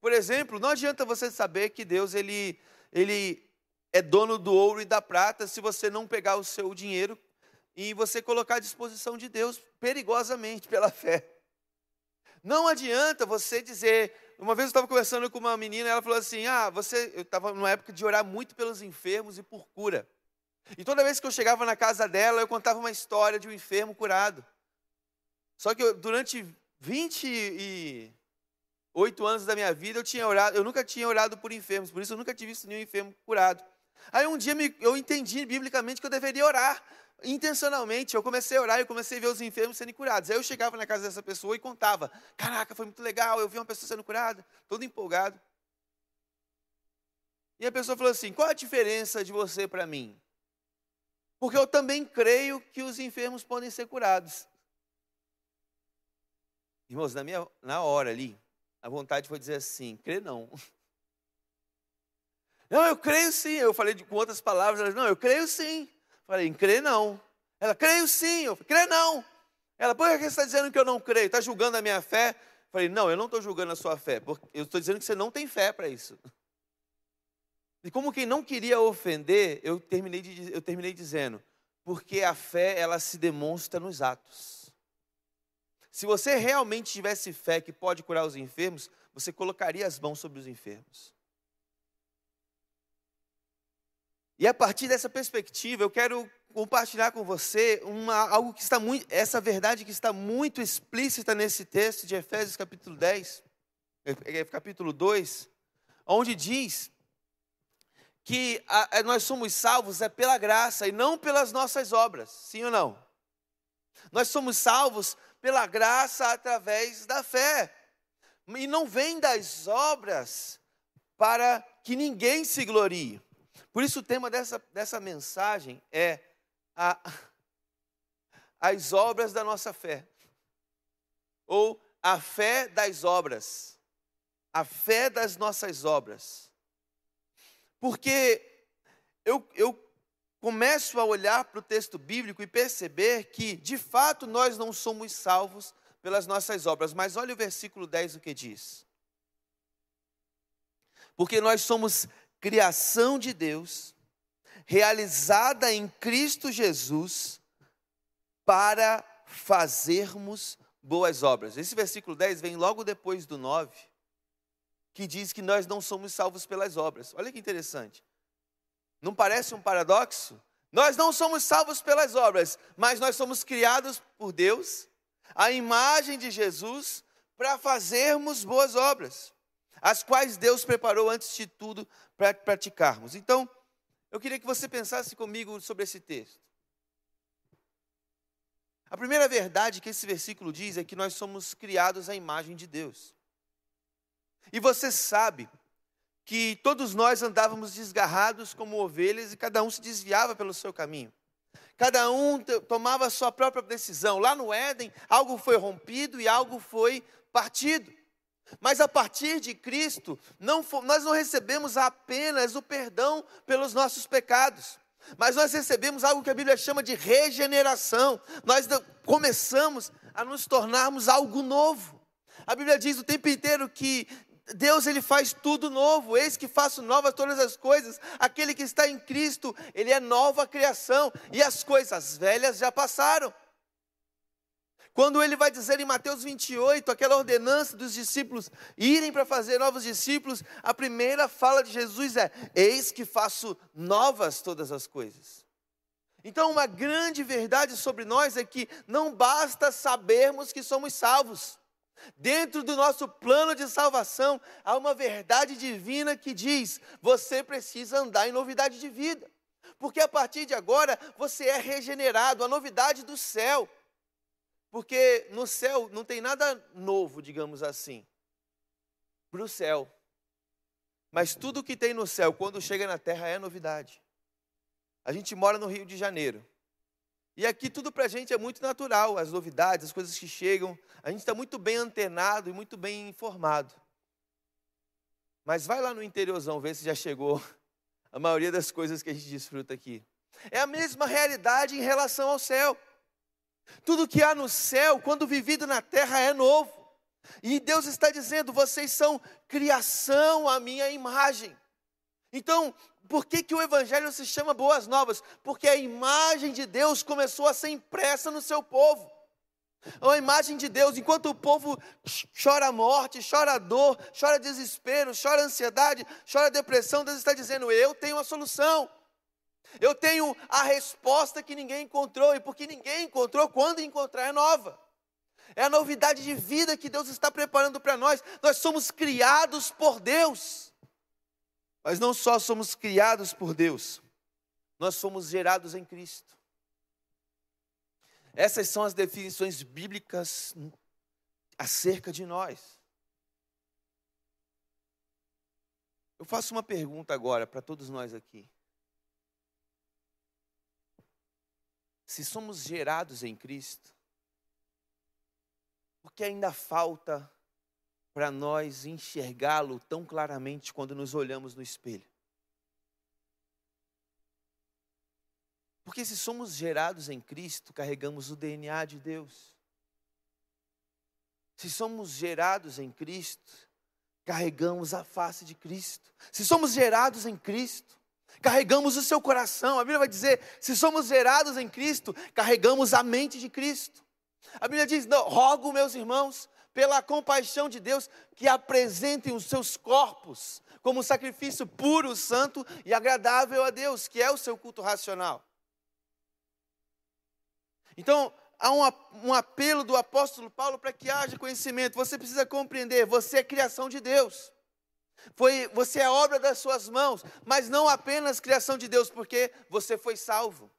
Por exemplo, não adianta você saber que Deus ele, ele é dono do ouro e da prata se você não pegar o seu dinheiro e você colocar à disposição de Deus perigosamente pela fé. Não adianta você dizer. Uma vez eu estava conversando com uma menina, ela falou assim: Ah, você. Eu estava numa época de orar muito pelos enfermos e por cura. E toda vez que eu chegava na casa dela, eu contava uma história de um enfermo curado. Só que eu, durante 28 anos da minha vida, eu, tinha orado, eu nunca tinha orado por enfermos, por isso eu nunca tinha visto nenhum enfermo curado. Aí um dia eu entendi biblicamente que eu deveria orar intencionalmente. Eu comecei a orar e comecei a ver os enfermos sendo curados. Aí eu chegava na casa dessa pessoa e contava: Caraca, foi muito legal, eu vi uma pessoa sendo curada, todo empolgado. E a pessoa falou assim: Qual a diferença de você para mim? Porque eu também creio que os enfermos podem ser curados. Irmãos, na, minha, na hora ali, a vontade foi dizer assim: crê não. Não, eu creio sim. Eu falei com outras palavras, ela, não, eu creio sim. Falei, crê não. Ela, creio sim. Eu falei, crê não. Ela, por que você está dizendo que eu não creio? Está julgando a minha fé? Falei, não, eu não estou julgando a sua fé, porque eu estou dizendo que você não tem fé para isso. E como quem não queria ofender, eu terminei, de, eu terminei dizendo, porque a fé, ela se demonstra nos atos. Se você realmente tivesse fé que pode curar os enfermos, você colocaria as mãos sobre os enfermos. E a partir dessa perspectiva, eu quero compartilhar com você uma, algo que está muito, essa verdade que está muito explícita nesse texto de Efésios capítulo 10, é, é, capítulo 2, onde diz que a, a, nós somos salvos é pela graça e não pelas nossas obras, sim ou não? Nós somos salvos pela graça através da fé. E não vem das obras para que ninguém se glorie. Por isso o tema dessa, dessa mensagem é a, as obras da nossa fé. Ou a fé das obras. A fé das nossas obras. Porque eu, eu começo a olhar para o texto bíblico e perceber que, de fato, nós não somos salvos pelas nossas obras. Mas olha o versículo 10 o que diz. Porque nós somos criação de Deus, realizada em Cristo Jesus, para fazermos boas obras. Esse versículo 10 vem logo depois do 9, que diz que nós não somos salvos pelas obras. Olha que interessante. Não parece um paradoxo? Nós não somos salvos pelas obras, mas nós somos criados por Deus, a imagem de Jesus, para fazermos boas obras as quais Deus preparou antes de tudo para praticarmos. Então, eu queria que você pensasse comigo sobre esse texto. A primeira verdade que esse versículo diz é que nós somos criados à imagem de Deus. E você sabe que todos nós andávamos desgarrados como ovelhas e cada um se desviava pelo seu caminho. Cada um tomava a sua própria decisão. Lá no Éden, algo foi rompido e algo foi partido. Mas a partir de Cristo, não, nós não recebemos apenas o perdão pelos nossos pecados, mas nós recebemos algo que a Bíblia chama de regeneração. Nós começamos a nos tornarmos algo novo. A Bíblia diz o tempo inteiro que Deus ele faz tudo novo. Eis que faço novas todas as coisas. Aquele que está em Cristo, ele é nova criação e as coisas velhas já passaram. Quando ele vai dizer em Mateus 28, aquela ordenança dos discípulos irem para fazer novos discípulos, a primeira fala de Jesus é: Eis que faço novas todas as coisas. Então, uma grande verdade sobre nós é que não basta sabermos que somos salvos. Dentro do nosso plano de salvação, há uma verdade divina que diz: você precisa andar em novidade de vida. Porque a partir de agora você é regenerado, a novidade do céu. Porque no céu não tem nada novo, digamos assim, para o céu. Mas tudo que tem no céu, quando chega na terra, é novidade. A gente mora no Rio de Janeiro. E aqui tudo para a gente é muito natural, as novidades, as coisas que chegam. A gente está muito bem antenado e muito bem informado. Mas vai lá no interiorzão ver se já chegou a maioria das coisas que a gente desfruta aqui. É a mesma realidade em relação ao céu. Tudo que há no céu, quando vivido na terra, é novo. E Deus está dizendo: vocês são criação à minha imagem. Então, por que, que o Evangelho se chama Boas Novas? Porque a imagem de Deus começou a ser impressa no seu povo. A imagem de Deus, enquanto o povo chora morte, chora dor, chora desespero, chora ansiedade, chora depressão, Deus está dizendo: Eu tenho a solução. Eu tenho a resposta que ninguém encontrou, e porque ninguém encontrou, quando encontrar é nova. É a novidade de vida que Deus está preparando para nós. Nós somos criados por Deus. Mas não só somos criados por Deus, nós somos gerados em Cristo. Essas são as definições bíblicas acerca de nós. Eu faço uma pergunta agora para todos nós aqui. se somos gerados em Cristo, porque ainda falta para nós enxergá-lo tão claramente quando nos olhamos no espelho. Porque se somos gerados em Cristo, carregamos o DNA de Deus. Se somos gerados em Cristo, carregamos a face de Cristo. Se somos gerados em Cristo, carregamos o seu coração. A Bíblia vai dizer: se somos gerados em Cristo, carregamos a mente de Cristo. A Bíblia diz: não, rogo, meus irmãos, pela compaixão de Deus, que apresentem os seus corpos como sacrifício puro, santo e agradável a Deus, que é o seu culto racional. Então, há um, apelo do apóstolo Paulo para que haja conhecimento. Você precisa compreender, você é criação de Deus. Foi, você é obra das suas mãos, mas não apenas criação de Deus, porque você foi salvo.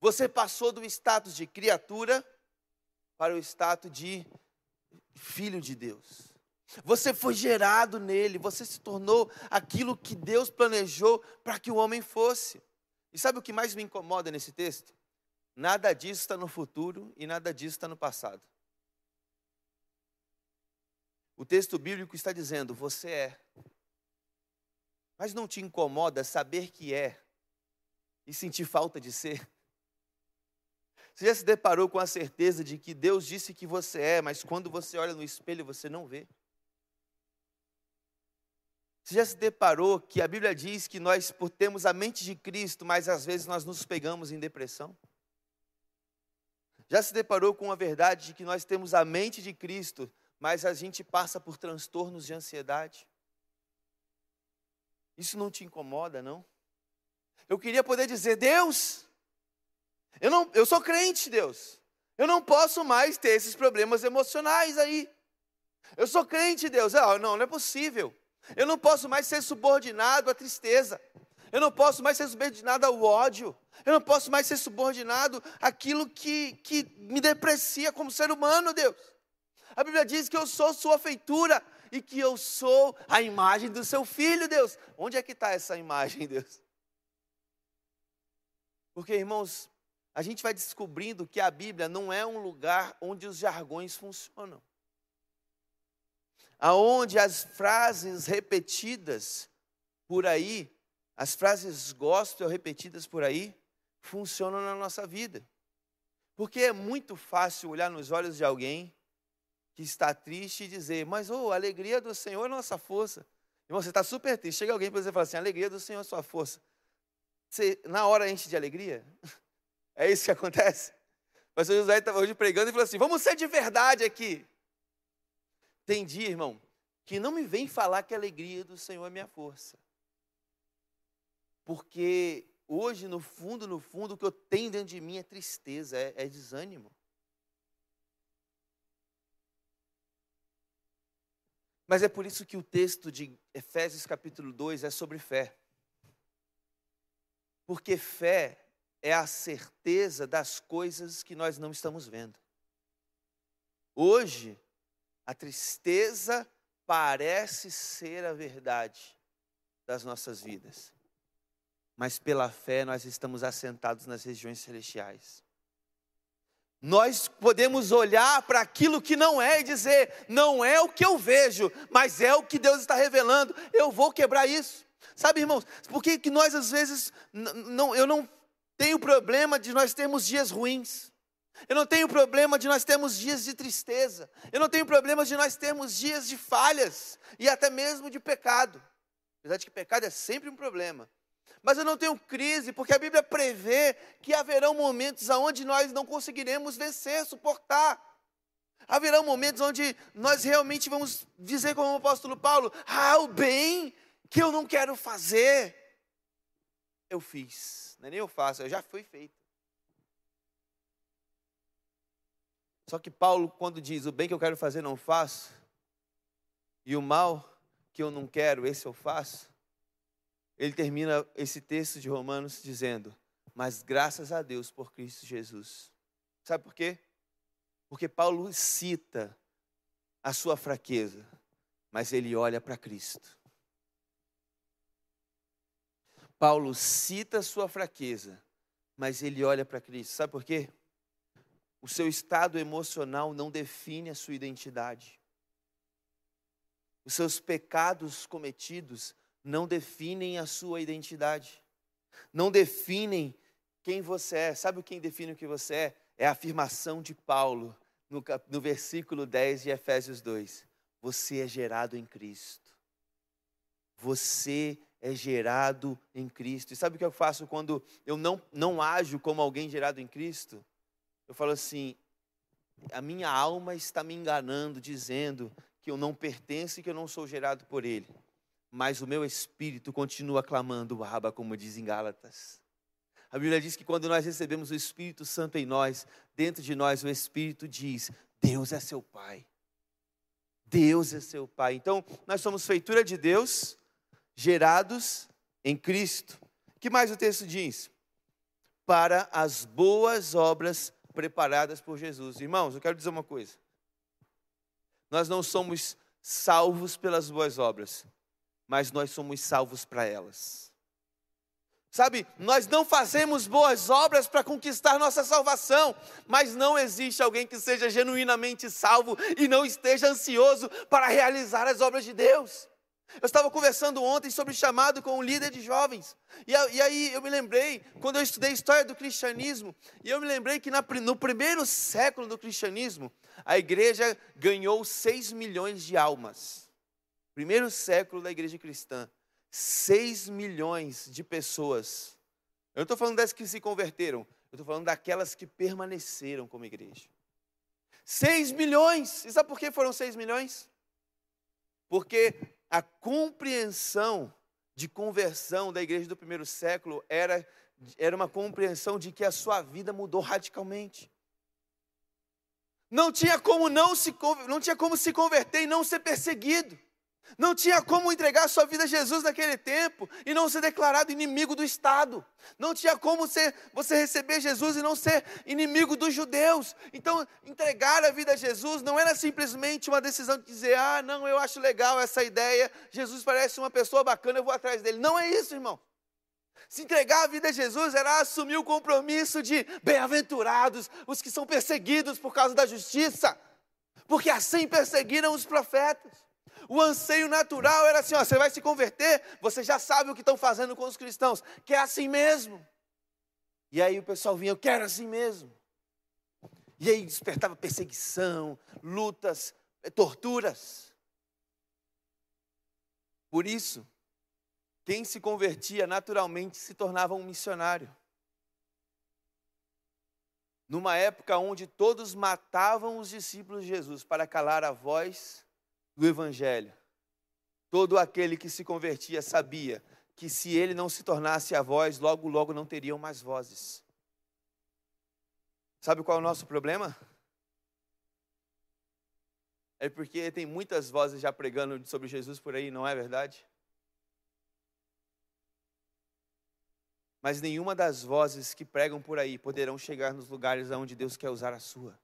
Você passou do status de criatura para o status de filho de Deus. Você foi gerado nele, você se tornou aquilo que Deus planejou para que o homem fosse. E sabe o que mais me incomoda nesse texto? Nada disso está no futuro e nada disso está no passado. O texto bíblico está dizendo: você é. Mas não te incomoda saber que é e sentir falta de ser? Você já se deparou com a certeza de que Deus disse que você é, mas quando você olha no espelho você não vê? Você já se deparou que a Bíblia diz que nós temos a mente de Cristo, mas às vezes nós nos pegamos em depressão? Já se deparou com a verdade de que nós temos a mente de Cristo, mas a gente passa por transtornos de ansiedade? Isso não te incomoda, não? Eu queria poder dizer, Deus, eu, não, eu sou crente, Deus. Eu não posso mais ter esses problemas emocionais aí. Eu sou crente, Deus. Ah, não, não é possível. Eu não posso mais ser subordinado à tristeza. Eu não posso mais ser subordinado ao ódio. Eu não posso mais ser subordinado àquilo que, que me deprecia como ser humano, Deus. A Bíblia diz que eu sou sua feitura e que eu sou a imagem do seu filho, Deus. Onde é que está essa imagem, Deus? Porque, irmãos, a gente vai descobrindo que a Bíblia não é um lugar onde os jargões funcionam. Aonde as frases repetidas por aí as frases gospel repetidas por aí funcionam na nossa vida. Porque é muito fácil olhar nos olhos de alguém que está triste e dizer, mas oh, a alegria do Senhor é nossa força. Irmão, você está super triste. Chega alguém para você e fala assim: a alegria do Senhor é sua força. Você, na hora, enche de alegria? É isso que acontece? O pastor José estava hoje pregando e falou assim: vamos ser de verdade aqui. Tem dia, irmão, que não me vem falar que a alegria do Senhor é minha força. Porque hoje, no fundo, no fundo, o que eu tenho dentro de mim é tristeza, é, é desânimo. Mas é por isso que o texto de Efésios capítulo 2 é sobre fé. Porque fé é a certeza das coisas que nós não estamos vendo. Hoje, a tristeza parece ser a verdade das nossas vidas mas pela fé nós estamos assentados nas regiões celestiais. Nós podemos olhar para aquilo que não é e dizer, não é o que eu vejo, mas é o que Deus está revelando, eu vou quebrar isso. Sabe, irmãos, por que, nós às vezes, não, eu não tenho problema de nós termos dias ruins, eu não tenho problema de nós termos dias de tristeza, eu não tenho problema de nós termos dias de falhas e até mesmo de pecado. Apesar de que pecado é sempre um problema, mas eu não tenho crise, porque a Bíblia prevê que haverão momentos onde nós não conseguiremos vencer, suportar. Haverão momentos onde nós realmente vamos dizer, como o apóstolo Paulo: ah, o bem que eu não quero fazer, eu fiz. Não é nem eu faço, eu já fui feito. Só que Paulo, quando diz o bem que eu quero fazer, não faço, e o mal que eu não quero, esse eu faço, ele termina esse texto de Romanos dizendo: Mas graças a Deus por Cristo Jesus. Sabe por quê? Porque Paulo cita a sua fraqueza, mas ele olha para Cristo. Paulo cita sua fraqueza, mas ele olha para Cristo. Sabe por quê? O seu estado emocional não define a sua identidade. Os seus pecados cometidos não definem a sua identidade. Não definem quem você é. Sabe quem define o que você é? É a afirmação de Paulo no, no versículo 10 de Efésios 2. Você é gerado em Cristo. Você é gerado em Cristo. E sabe o que eu faço quando eu não, não ajo como alguém gerado em Cristo? Eu falo assim: a minha alma está me enganando, dizendo que eu não pertenço e que eu não sou gerado por Ele. Mas o meu espírito continua clamando, Abba, como diz em Gálatas. A Bíblia diz que quando nós recebemos o Espírito Santo em nós, dentro de nós o Espírito diz: Deus é seu Pai. Deus é seu Pai. Então, nós somos feitura de Deus, gerados em Cristo. Que mais o texto diz? Para as boas obras preparadas por Jesus. Irmãos, eu quero dizer uma coisa. Nós não somos salvos pelas boas obras, mas nós somos salvos para elas. Sabe, nós não fazemos boas obras para conquistar nossa salvação, mas não existe alguém que seja genuinamente salvo e não esteja ansioso para realizar as obras de Deus. Eu estava conversando ontem sobre chamado com um líder de jovens, e, e aí eu me lembrei, quando eu estudei história do cristianismo, e eu me lembrei que na no primeiro século do cristianismo, a igreja ganhou 6 milhões de almas. Primeiro século da igreja cristã. 6 milhões de pessoas. Eu não estou falando das que se converteram, eu estou falando daquelas que permaneceram como igreja. 6 milhões! E sabe por que foram 6 milhões? Porque a compreensão de conversão da igreja do primeiro século era, era uma compreensão de que a sua vida mudou radicalmente. Não tinha como não se não tinha como se converter e não ser perseguido. Não tinha como entregar sua vida a Jesus naquele tempo e não ser declarado inimigo do Estado. Não tinha como ser, você receber Jesus e não ser inimigo dos judeus. Então, entregar a vida a Jesus não era simplesmente uma decisão de dizer: ah, não, eu acho legal essa ideia, Jesus parece uma pessoa bacana, eu vou atrás dele. Não é isso, irmão. Se entregar a vida a Jesus era assumir o compromisso de bem-aventurados os que são perseguidos por causa da justiça, porque assim perseguiram os profetas. O anseio natural era assim: ó, você vai se converter, você já sabe o que estão fazendo com os cristãos, que é assim mesmo. E aí o pessoal vinha, eu quero assim mesmo. E aí despertava perseguição, lutas, eh, torturas. Por isso, quem se convertia naturalmente se tornava um missionário. Numa época onde todos matavam os discípulos de Jesus para calar a voz do Evangelho, todo aquele que se convertia sabia que se ele não se tornasse a voz, logo, logo não teriam mais vozes. Sabe qual é o nosso problema? É porque tem muitas vozes já pregando sobre Jesus por aí, não é verdade? Mas nenhuma das vozes que pregam por aí poderão chegar nos lugares onde Deus quer usar a sua.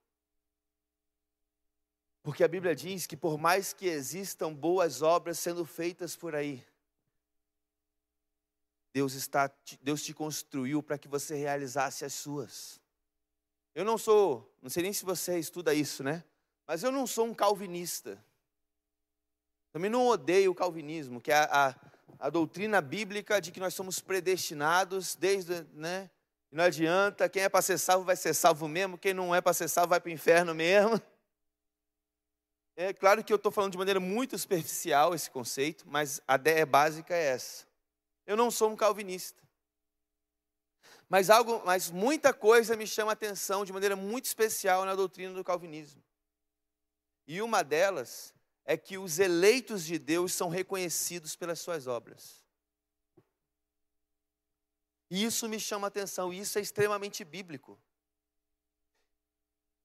Porque a Bíblia diz que por mais que existam boas obras sendo feitas por aí, Deus está Deus te construiu para que você realizasse as suas. Eu não sou, não sei nem se você estuda isso, né? Mas eu não sou um calvinista. Também não odeio o calvinismo, que é a, a, a doutrina bíblica de que nós somos predestinados desde, né? Não adianta, quem é para ser salvo vai ser salvo mesmo, quem não é para ser salvo vai para o inferno mesmo. É claro que eu estou falando de maneira muito superficial esse conceito, mas a ideia básica é essa. Eu não sou um calvinista. Mas algo, mas muita coisa me chama a atenção de maneira muito especial na doutrina do calvinismo. E uma delas é que os eleitos de Deus são reconhecidos pelas suas obras. E isso me chama a atenção, e isso é extremamente bíblico.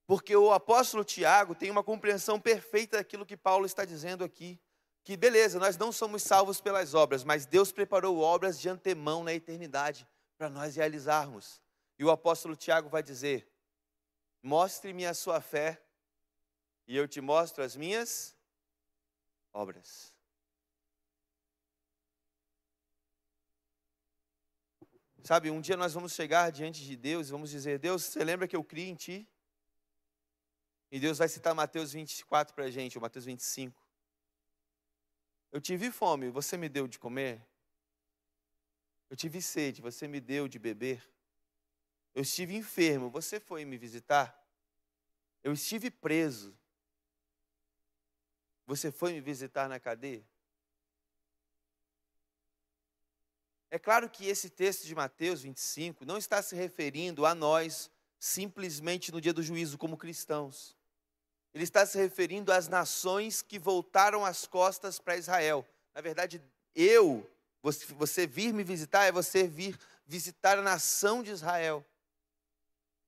Porque o apóstolo Tiago tem uma compreensão perfeita daquilo que Paulo está dizendo aqui. Que beleza, nós não somos salvos pelas obras, mas Deus preparou obras de antemão na eternidade para nós realizarmos. E o apóstolo Tiago vai dizer: Mostre-me a sua fé, e eu te mostro as minhas obras. Sabe, um dia nós vamos chegar diante de Deus e vamos dizer: Deus, você lembra que eu criei em Ti? E Deus vai citar Mateus 24 para a gente, ou Mateus 25. Eu tive fome, você me deu de comer? Eu tive sede, você me deu de beber? Eu estive enfermo, você foi me visitar? Eu estive preso, você foi me visitar na cadeia? É claro que esse texto de Mateus 25 não está se referindo a nós simplesmente no dia do juízo como cristãos. Ele está se referindo às nações que voltaram as costas para Israel. Na verdade, eu, você, vir me visitar é você vir visitar a nação de Israel.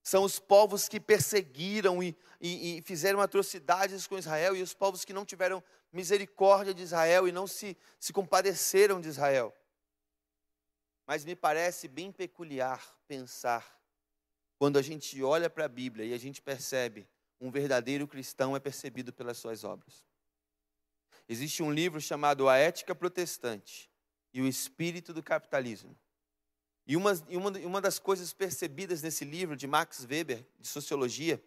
São os povos que perseguiram e, e, e, fizeram atrocidades com Israel, e os povos que não tiveram misericórdia de Israel e não se, se compadeceram de Israel. Mas me parece bem peculiar pensar, quando a gente olha para a Bíblia e a gente percebe um verdadeiro cristão é percebido pelas suas obras. Existe um livro chamado A Ética Protestante e o Espírito do Capitalismo. E uma, uma, uma das coisas percebidas nesse livro de Max Weber, de sociologia,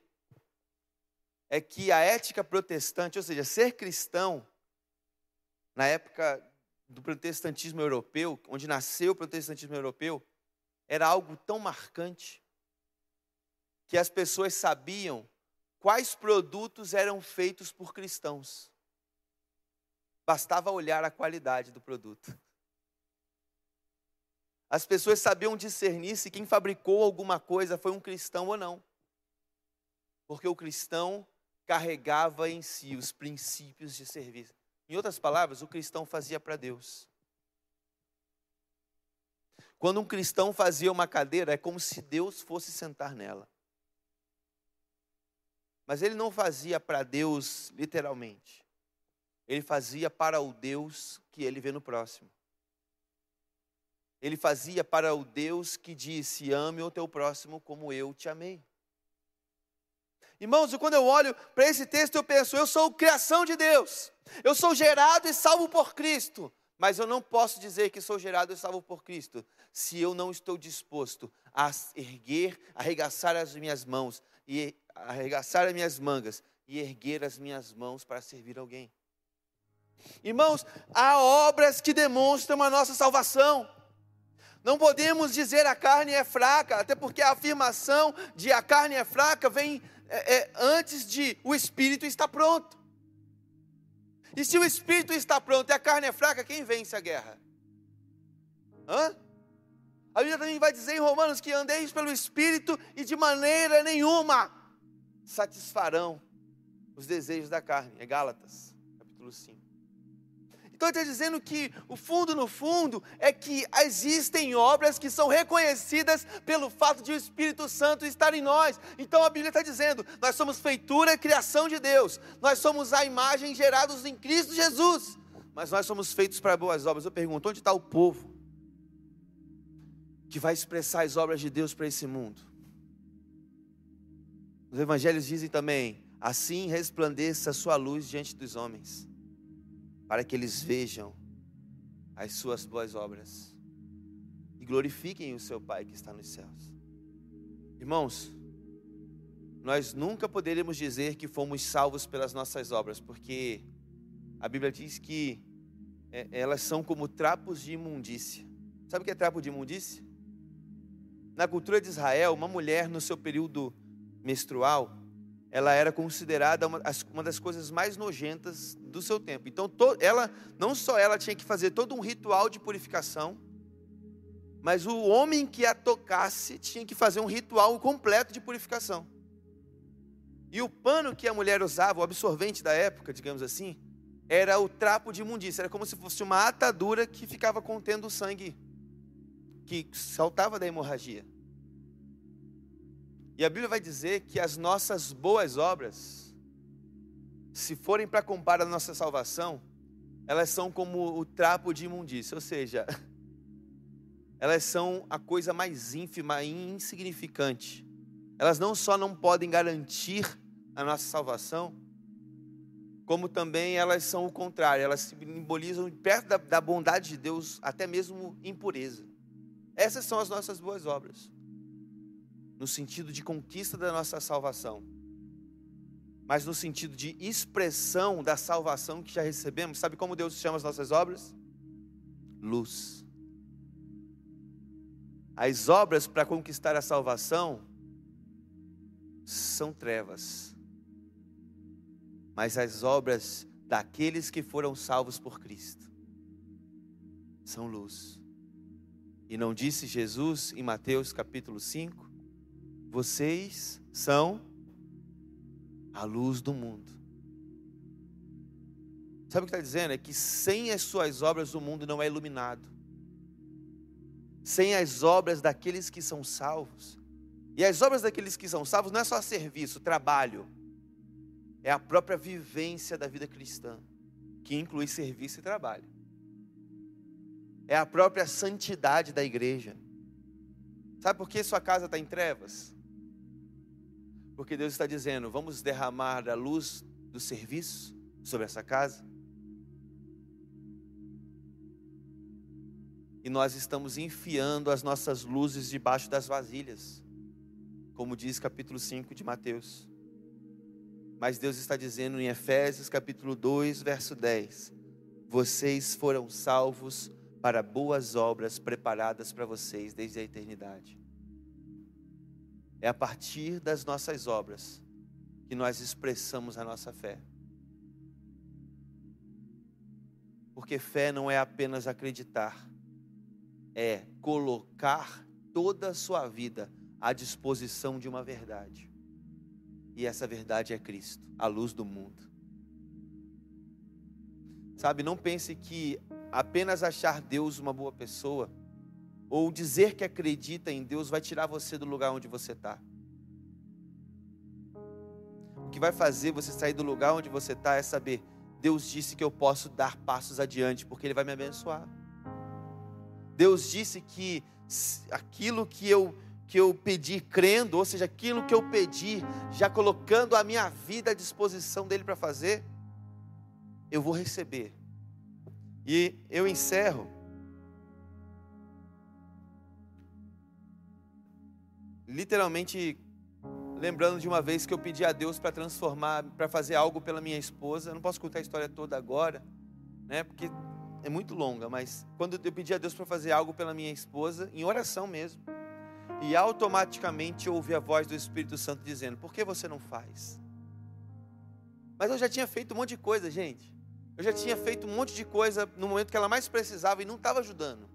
é que a ética protestante, ou seja, ser cristão, na época do protestantismo europeu, onde nasceu o protestantismo europeu, era algo tão marcante que as pessoas sabiam quais produtos eram feitos por cristãos. Bastava olhar a qualidade do produto. As pessoas sabiam discernir se quem fabricou alguma coisa foi um cristão ou não. Porque o cristão carregava em si os princípios de serviço. Em outras palavras, o cristão fazia para Deus. Quando um cristão fazia uma cadeira, é como se Deus fosse sentar nela. Mas ele não fazia para Deus literalmente. Ele fazia para o Deus que ele vê no próximo. Ele fazia para o Deus que disse: Ame o teu próximo como eu te amei. Irmãos, quando eu olho para esse texto, eu penso: eu sou criação de Deus, eu sou gerado e salvo por Cristo, mas eu não posso dizer que sou gerado e salvo por Cristo se eu não estou disposto a erguer, arregaçar as minhas mãos e arregaçar as minhas mangas e erguer as minhas mãos para servir alguém. Irmãos, há obras que demonstram a nossa salvação. Não podemos dizer a carne é fraca, até porque a afirmação de a carne é fraca vem é, é, antes de o espírito estar pronto. E se o espírito está pronto e a carne é fraca, quem vence a guerra? Hã? A Bíblia também vai dizer em Romanos que andeis pelo espírito e de maneira nenhuma satisfarão os desejos da carne. É Gálatas, capítulo 5. Então ele está dizendo que o fundo no fundo é que existem obras que são reconhecidas pelo fato de o Espírito Santo estar em nós. Então a Bíblia está dizendo: nós somos feitura, criação de Deus, nós somos a imagem gerados em Cristo Jesus, mas nós somos feitos para boas obras. Eu pergunto: onde está o povo que vai expressar as obras de Deus para esse mundo? Os evangelhos dizem também: assim resplandeça a sua luz diante dos homens para que eles vejam as suas boas obras e glorifiquem o seu Pai que está nos céus. Irmãos, nós nunca poderemos dizer que fomos salvos pelas nossas obras, porque a Bíblia diz que é, elas são como trapos de imundícia. Sabe o que é trapo de imundícia? Na cultura de Israel, uma mulher no seu período menstrual, ela era considerada uma, uma, das coisas mais nojentas do seu tempo. Então, to, ela não só ela tinha que fazer todo um ritual de purificação, mas o homem que a tocasse tinha que fazer um ritual completo de purificação. E o pano que a mulher usava, o absorvente da época, digamos assim, era o trapo de imundícia, era como se fosse uma atadura que ficava contendo o sangue que saltava da hemorragia. E a Bíblia vai dizer que as nossas boas obras, se forem para comparar a nossa salvação, elas são como o trapo de imundícia, ou seja, elas são a coisa mais ínfima e insignificante. Elas não só não podem garantir a nossa salvação, como também elas são o contrário, elas simbolizam perto da, da bondade de Deus até mesmo impureza. Essas são as nossas boas obras no sentido de conquista da nossa salvação. mas no sentido de expressão da salvação que já recebemos. Sabe como Deus chama as nossas obras? Luz. As obras para conquistar a salvação são trevas, mas as obras daqueles que foram salvos por Cristo são luz. E não disse Jesus em Mateus capítulo 5: Vocês são a luz do mundo. Sabe o que está dizendo? É que sem as suas obras o mundo não é iluminado. Sem as obras daqueles que são salvos. E as obras daqueles que são salvos não é só serviço, trabalho. É a própria vivência da vida cristã, que inclui serviço e trabalho. É a própria santidade da igreja. Sabe por que sua casa está em trevas? Porque Deus está dizendo: vamos derramar a luz do serviço sobre essa casa. E nós estamos enfiando as nossas luzes debaixo das vasilhas, como diz capítulo 5 de Mateus. Mas Deus está dizendo em Efésios capítulo 2, verso 10: Vocês foram salvos para boas obras preparadas para vocês desde a eternidade. É a partir das nossas obras que nós expressamos a nossa fé. Porque fé não é apenas acreditar, é colocar toda a sua vida à disposição de uma verdade. E essa verdade é Cristo, a luz do mundo. Sabe, não pense que apenas achar Deus uma boa pessoa ou dizer que acredita em Deus vai tirar você do lugar onde você está. O que vai fazer você sair do lugar onde você está é saber: Deus disse que eu posso dar passos adiante, porque Ele vai me abençoar. Deus disse que aquilo que eu que eu pedi crendo, ou seja, aquilo que eu pedi, já colocando a minha vida à disposição dele para fazer, eu vou receber. E eu encerro literalmente lembrando de uma vez que eu pedi a Deus para transformar, para fazer algo pela minha esposa. Eu não posso contar a história toda agora, né? Porque é muito longa, mas quando eu pedi a Deus para fazer algo pela minha esposa, em oração mesmo, e automaticamente ouvi a voz do Espírito Santo dizendo: Por que você não faz? Mas eu já tinha feito um monte de coisa, gente. Eu já tinha feito um monte de coisa no momento que ela mais precisava e não estava ajudando.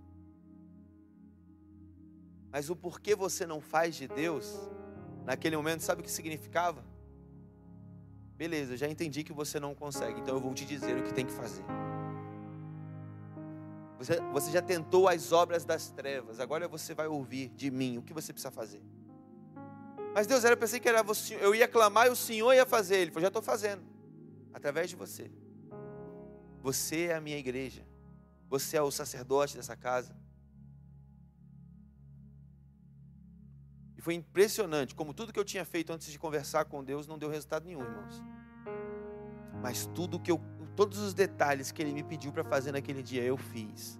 Mas o porquê você não faz de Deus, naquele momento, sabe o que significava? Beleza, já entendi que você não consegue, então eu vou te dizer o que tem que fazer. Você, você já tentou as obras das trevas, agora você vai ouvir de mim o que você precisa fazer. Mas Deus, eu pensei que era você, eu ia clamar e o Senhor ia fazer. Ele falou, já estou fazendo, através de você. Você é a minha igreja, você é o sacerdote dessa casa. E foi impressionante como tudo que eu tinha feito antes de conversar com Deus não deu resultado nenhum, irmãos. Mas tudo que eu, todos os detalhes que Ele me pediu para fazer naquele dia, eu fiz.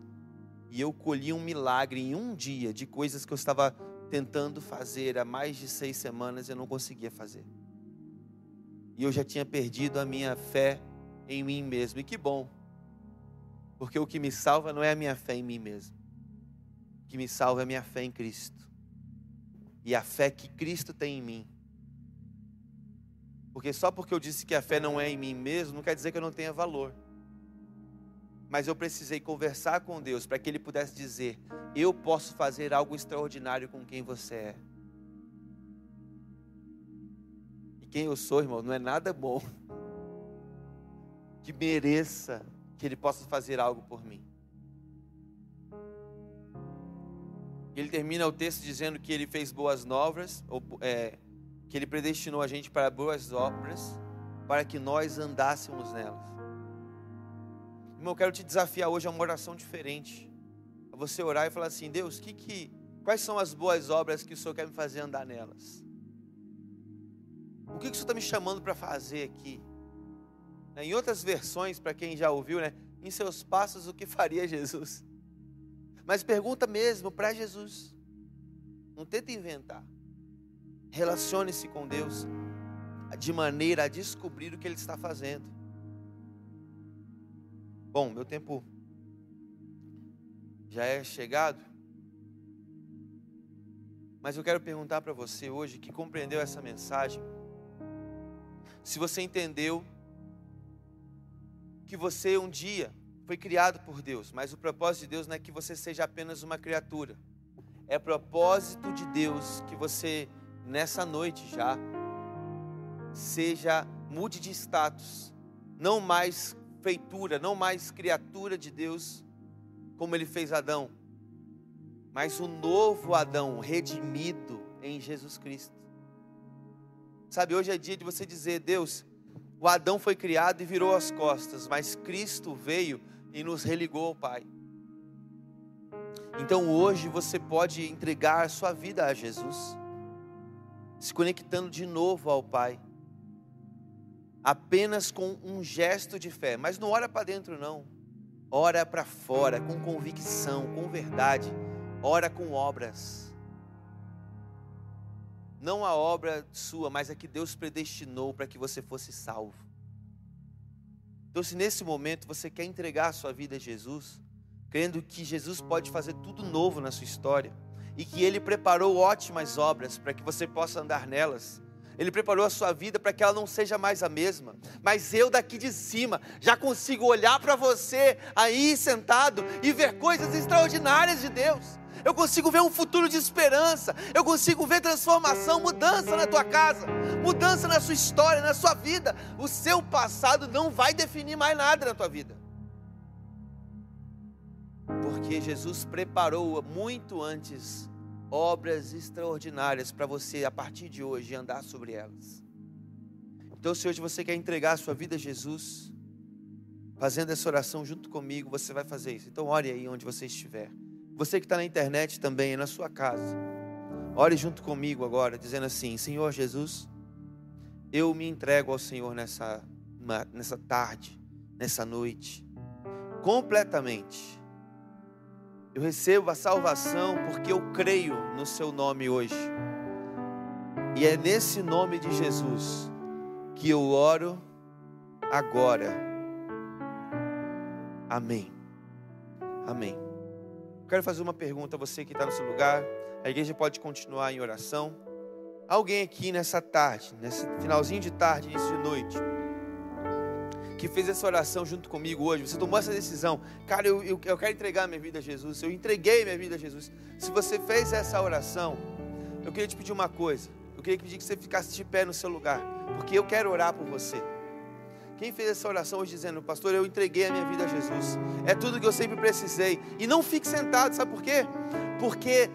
E eu colhi um milagre em um dia de coisas que eu estava tentando fazer há mais de seis semanas e eu não conseguia fazer. E eu já tinha perdido a minha fé em mim mesmo. E que bom, porque o que me salva não é a minha fé em mim mesmo. O que me salva é a minha fé em Cristo e a fé que Cristo tem em mim. Porque só porque eu disse que a fé não é em mim mesmo, não quer dizer que eu não tenha valor. Mas eu precisei conversar com Deus para que Ele pudesse dizer: Eu posso fazer algo extraordinário com quem você é. E quem eu sou, irmão, não é nada bom que mereça que Ele possa fazer algo por mim. Ele termina o texto dizendo que ele fez boas novas, ou, é, que ele predestinou a gente para boas obras, para que nós andássemos nelas. Irmão, eu quero te desafiar hoje a uma oração diferente. A você orar e falar assim: Deus, que, que, quais são as boas obras que o Senhor quer me fazer andar nelas? O que, que o Senhor está me chamando para fazer aqui? Em outras versões, para quem já ouviu, né? Em seus passos, o que faria Jesus? Mas pergunta mesmo para Jesus. Não tenta inventar. Relacione-se com Deus. de maneira a descobrir o que ele está fazendo. Bom, meu tempo já é chegado. Mas eu quero perguntar para você hoje que compreendeu essa mensagem, se você entendeu que você um dia foi criado por Deus, mas o propósito de Deus não é que você seja apenas uma criatura. É propósito de Deus que você nessa noite já seja mude de status, não mais feitura, não mais criatura de Deus, como ele fez Adão, mas o novo Adão, redimido em Jesus Cristo. Sabe, hoje é dia de você dizer: Deus, o Adão foi criado e virou as costas, mas Cristo veio e nos religou ao Pai. Então hoje você pode entregar a sua vida a Jesus, se conectando de novo ao Pai, apenas com um gesto de fé, mas não ora para dentro, não, ora para fora, com convicção, com verdade, ora com obras. Não a obra sua, mas a que Deus predestinou para que você fosse salvo. Então, se nesse momento você quer entregar a sua vida a Jesus, crendo que Jesus pode fazer tudo novo na sua história e que Ele preparou ótimas obras para que você possa andar nelas, ele preparou a sua vida para que ela não seja mais a mesma. Mas eu daqui de cima já consigo olhar para você aí sentado e ver coisas extraordinárias de Deus. Eu consigo ver um futuro de esperança. Eu consigo ver transformação, mudança na tua casa, mudança na sua história, na sua vida. O seu passado não vai definir mais nada na tua vida. Porque Jesus preparou muito antes obras extraordinárias para você, a partir de hoje, andar sobre elas. Então, se hoje você quer entregar a sua vida a Jesus, fazendo essa oração junto comigo, você vai fazer isso. Então, ore aí onde você estiver. Você que está na internet também, na sua casa. Ore junto comigo agora, dizendo assim: Senhor Jesus, eu me entrego ao Senhor nessa, nessa tarde, nessa noite, completamente eu recebo a salvação porque eu creio no seu nome hoje. E é nesse nome de Jesus que eu oro agora. Amém. Amém. quero fazer uma pergunta a você que está no seu lugar. A igreja pode continuar em oração. Alguém aqui nessa tarde, nesse finalzinho de tarde, início de noite, que fez essa oração junto comigo hoje, você tomou essa decisão, cara, eu, eu, eu quero entregar minha vida a Jesus, eu entreguei minha vida a Jesus. Se você fez essa oração, eu queria te pedir uma coisa, eu queria pedir que você ficasse de pé no seu lugar, porque eu quero orar por você. Quem fez essa oração hoje dizendo, pastor, eu entreguei a minha vida a Jesus, é tudo que eu sempre precisei, e não fique sentado, sabe por quê? Porque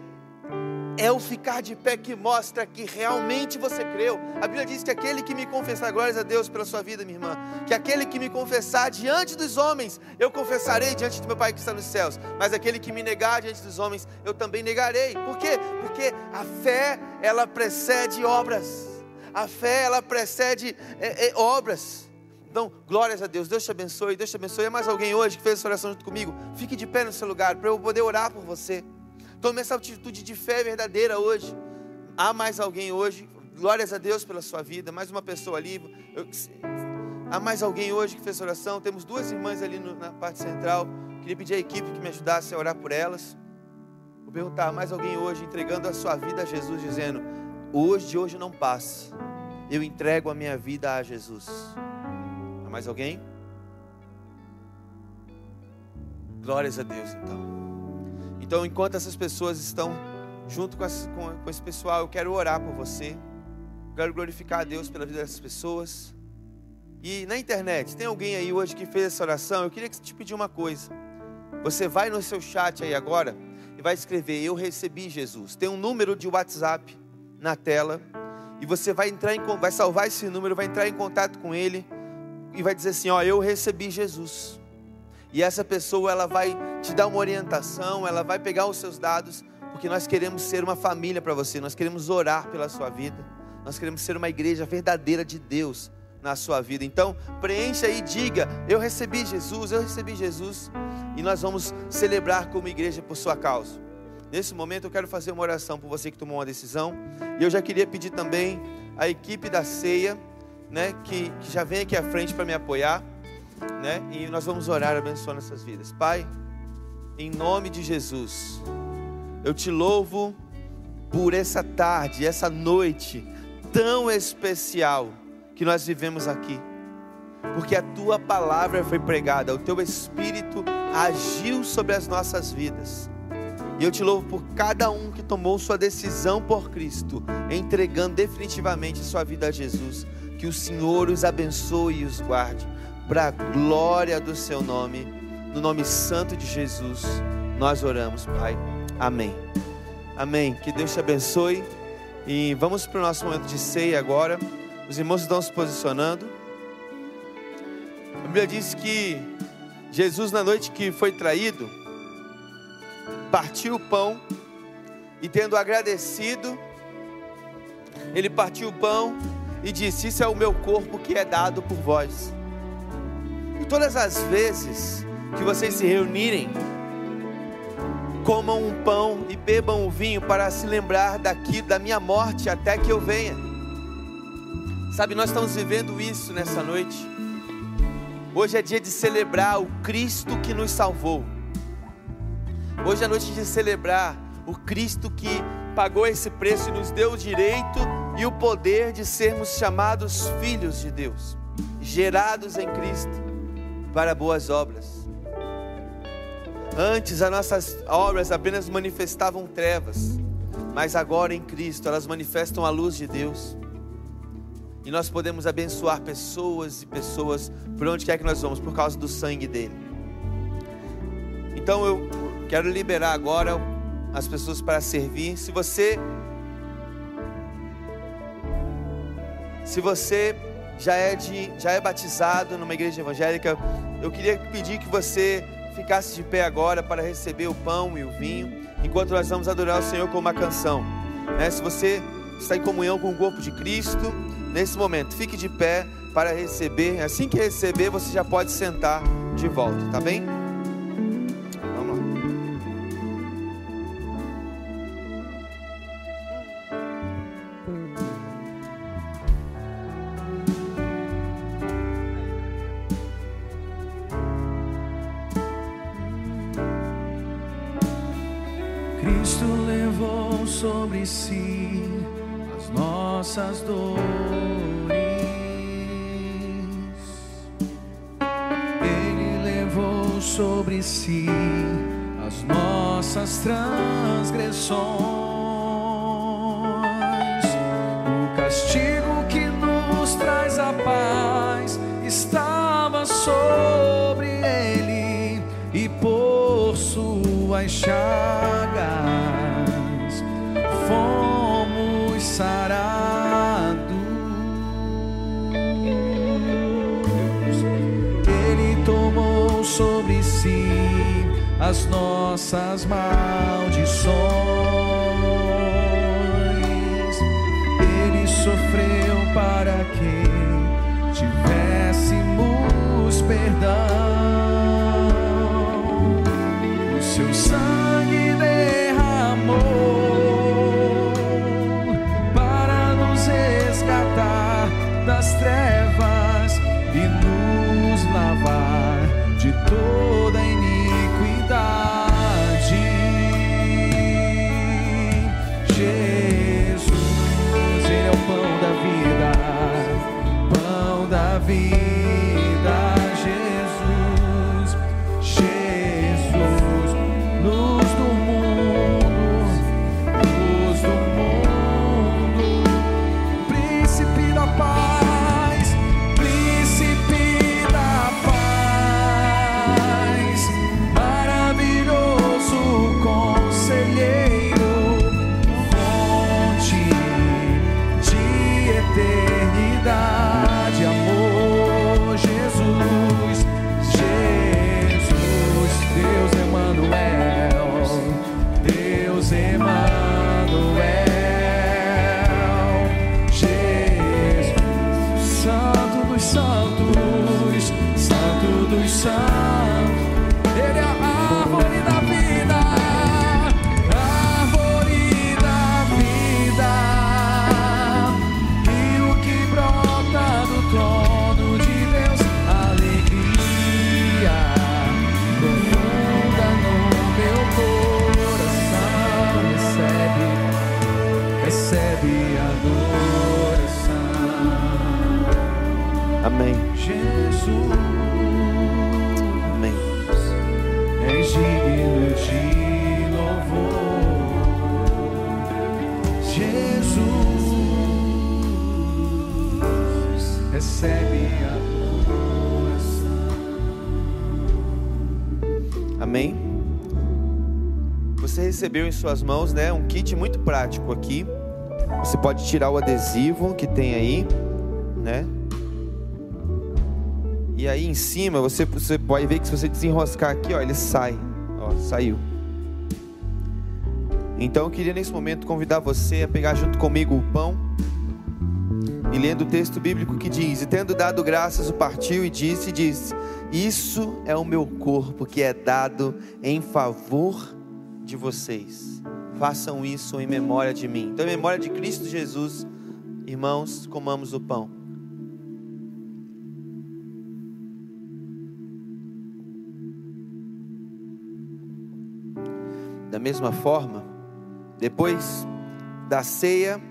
é o ficar de pé que mostra que realmente você creu. A Bíblia diz que aquele que me confessar, glórias a Deus pela sua vida, minha irmã, que aquele que me confessar diante dos homens, eu confessarei diante do meu Pai que está nos céus, mas aquele que me negar diante dos homens, eu também negarei. Por quê? Porque a fé, ela precede obras. A fé, ela precede é, é, obras. Então, glórias a Deus, Deus te abençoe, Deus te abençoe. É mais alguém hoje que fez essa oração junto comigo? Fique de pé no seu lugar para eu poder orar por você. Tome essa atitude de fé verdadeira hoje. Há mais alguém hoje, glórias a Deus pela sua vida, mais uma pessoa ali. Eu, há mais alguém hoje que fez oração. Temos duas irmãs ali no, na parte central. Queria pedir à equipe que me ajudasse a orar por elas. Vou perguntar, mais alguém hoje entregando a sua vida a Jesus, dizendo: Hoje de hoje não passa. Eu entrego a minha vida a Jesus. Há mais alguém? Glórias a Deus, então. Então, enquanto essas pessoas estão junto com, esse, com, com esse pessoal, eu quero orar por você. Quero glorificar a Deus pela vida dessas pessoas. E na internet, tem alguém aí hoje que fez essa oração? Eu queria te pedir uma coisa. Você vai no seu chat aí agora e vai escrever: Eu recebi Jesus. Tem um número de WhatsApp na tela. E você vai entrar em, vai salvar esse número, vai entrar em contato com ele e vai dizer assim: Ó, eu recebi Jesus. E essa pessoa ela vai te dar uma orientação, ela vai pegar os seus dados, porque nós queremos ser uma família para você, nós queremos orar pela sua vida, nós queremos ser uma igreja verdadeira de Deus na sua vida. Então, preencha e diga: Eu recebi Jesus, eu recebi Jesus, e nós vamos celebrar como igreja por sua causa. Nesse momento eu quero fazer uma oração por você que tomou uma decisão, e eu já queria pedir também à equipe da ceia né, que, que já vem aqui à frente para me apoiar, né? E nós vamos orar abençoando essas vidas. Pai, em nome de Jesus, eu te louvo por essa tarde, essa noite tão especial que nós vivemos aqui. Porque a tua palavra foi pregada, o teu espírito agiu sobre as nossas vidas. E eu te louvo por cada um que tomou sua decisão por Cristo, entregando definitivamente sua vida a Jesus. Que o Senhor os abençoe e os guarde, para a glória do seu nome. No nome santo de Jesus, nós oramos, Pai. Amém. Amém. Que Deus te abençoe. E vamos para o nosso momento de ceia agora. Os irmãos estão se posicionando. A Bíblia diz que Jesus, na noite que foi traído, partiu o pão e, tendo agradecido, ele partiu o pão e disse: Isso é o meu corpo que é dado por vós. E todas as vezes que vocês se reunirem, comam um pão e bebam o vinho para se lembrar daqui da minha morte até que eu venha. Sabe, nós estamos vivendo isso nessa noite. Hoje é dia de celebrar o Cristo que nos salvou. Hoje é noite de celebrar o Cristo que pagou esse preço e nos deu o direito e o poder de sermos chamados filhos de Deus, gerados em Cristo para boas obras. Antes as nossas obras apenas manifestavam trevas, mas agora em Cristo elas manifestam a luz de Deus. E nós podemos abençoar pessoas e pessoas por onde quer que nós vamos, por causa do sangue dele. Então eu quero liberar agora as pessoas para servir. Se você se você já é de já é batizado numa igreja evangélica, eu queria pedir que você ficasse de pé agora para receber o pão e o vinho, enquanto nós vamos adorar o Senhor com uma canção. Né? Se você está em comunhão com o corpo de Cristo, nesse momento, fique de pé para receber. Assim que receber, você já pode sentar de volta, tá bem? Nossas dores. Ele levou sobre si as nossas transgressões. O castigo que nos traz a paz estava sobre ele e por suas chagas fomos sarados. As nossas maldições. Ele sofreu para que tivéssemos perdão. Recebeu em suas mãos, né, um kit muito prático aqui. Você pode tirar o adesivo que tem aí, né? E aí em cima você, você pode ver que se você desenroscar aqui, ó, ele sai. Ó, saiu. Então eu queria nesse momento convidar você a pegar junto comigo o pão e lendo o texto bíblico que diz: E tendo dado graças, o partiu e disse: e disse Isso é o meu corpo que é dado em favor de vocês. Façam isso em memória de mim. Então, em memória de Cristo Jesus, irmãos, comamos o pão. Da mesma forma, depois da ceia,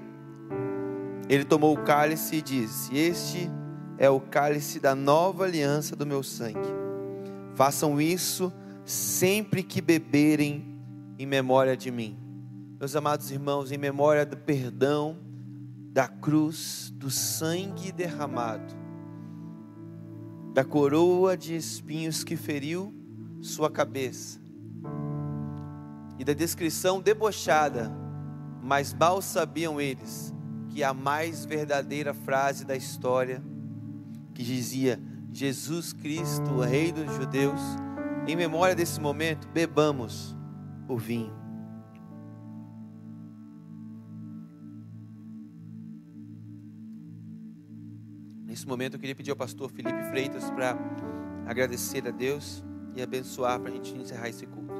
ele tomou o cálice e disse: Este é o cálice da nova aliança do meu sangue. Façam isso sempre que beberem em memória de mim. Meus amados irmãos, em memória do perdão, da cruz, do sangue derramado, da coroa de espinhos que feriu sua cabeça e da descrição debochada, mas mal sabiam eles que a mais verdadeira frase da história, que dizia: Jesus Cristo, Rei dos Judeus, em memória desse momento, bebamos o vinho. Nesse momento eu queria pedir ao pastor Felipe Freitas para agradecer a Deus e abençoar para a gente encerrar esse culto.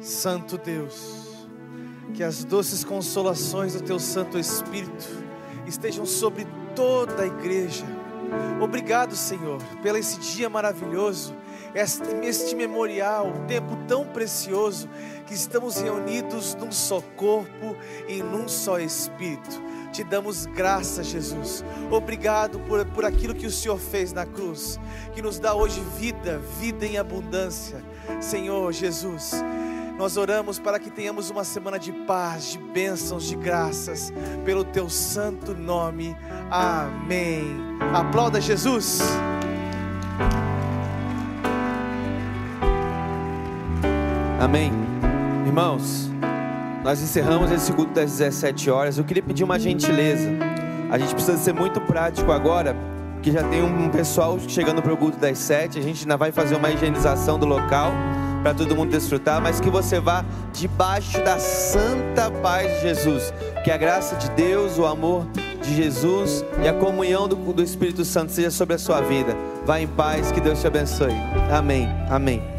Santo Deus, que as doces consolações do Teu Santo Espírito estejam sobre toda a igreja. Obrigado, Senhor, pelo esse dia maravilhoso, este memorial, um tempo tão precioso, que estamos reunidos num só corpo e num só Espírito. Te damos graça, Jesus. Obrigado por, por aquilo que o Senhor fez na cruz, que nos dá hoje vida, vida em abundância. Senhor Jesus, nós oramos para que tenhamos uma semana de paz, de bênçãos, de graças, pelo teu santo nome. Amém. Aplauda Jesus. Amém. Irmãos, nós encerramos esse culto das 17 horas. Eu queria pedir uma gentileza. A gente precisa ser muito prático agora, porque já tem um pessoal chegando para o culto das 7. A gente ainda vai fazer uma higienização do local para todo mundo desfrutar, mas que você vá debaixo da santa paz de Jesus. Que a graça de Deus, o amor de Jesus e a comunhão do, do Espírito Santo seja sobre a sua vida. Vá em paz, que Deus te abençoe. Amém. Amém.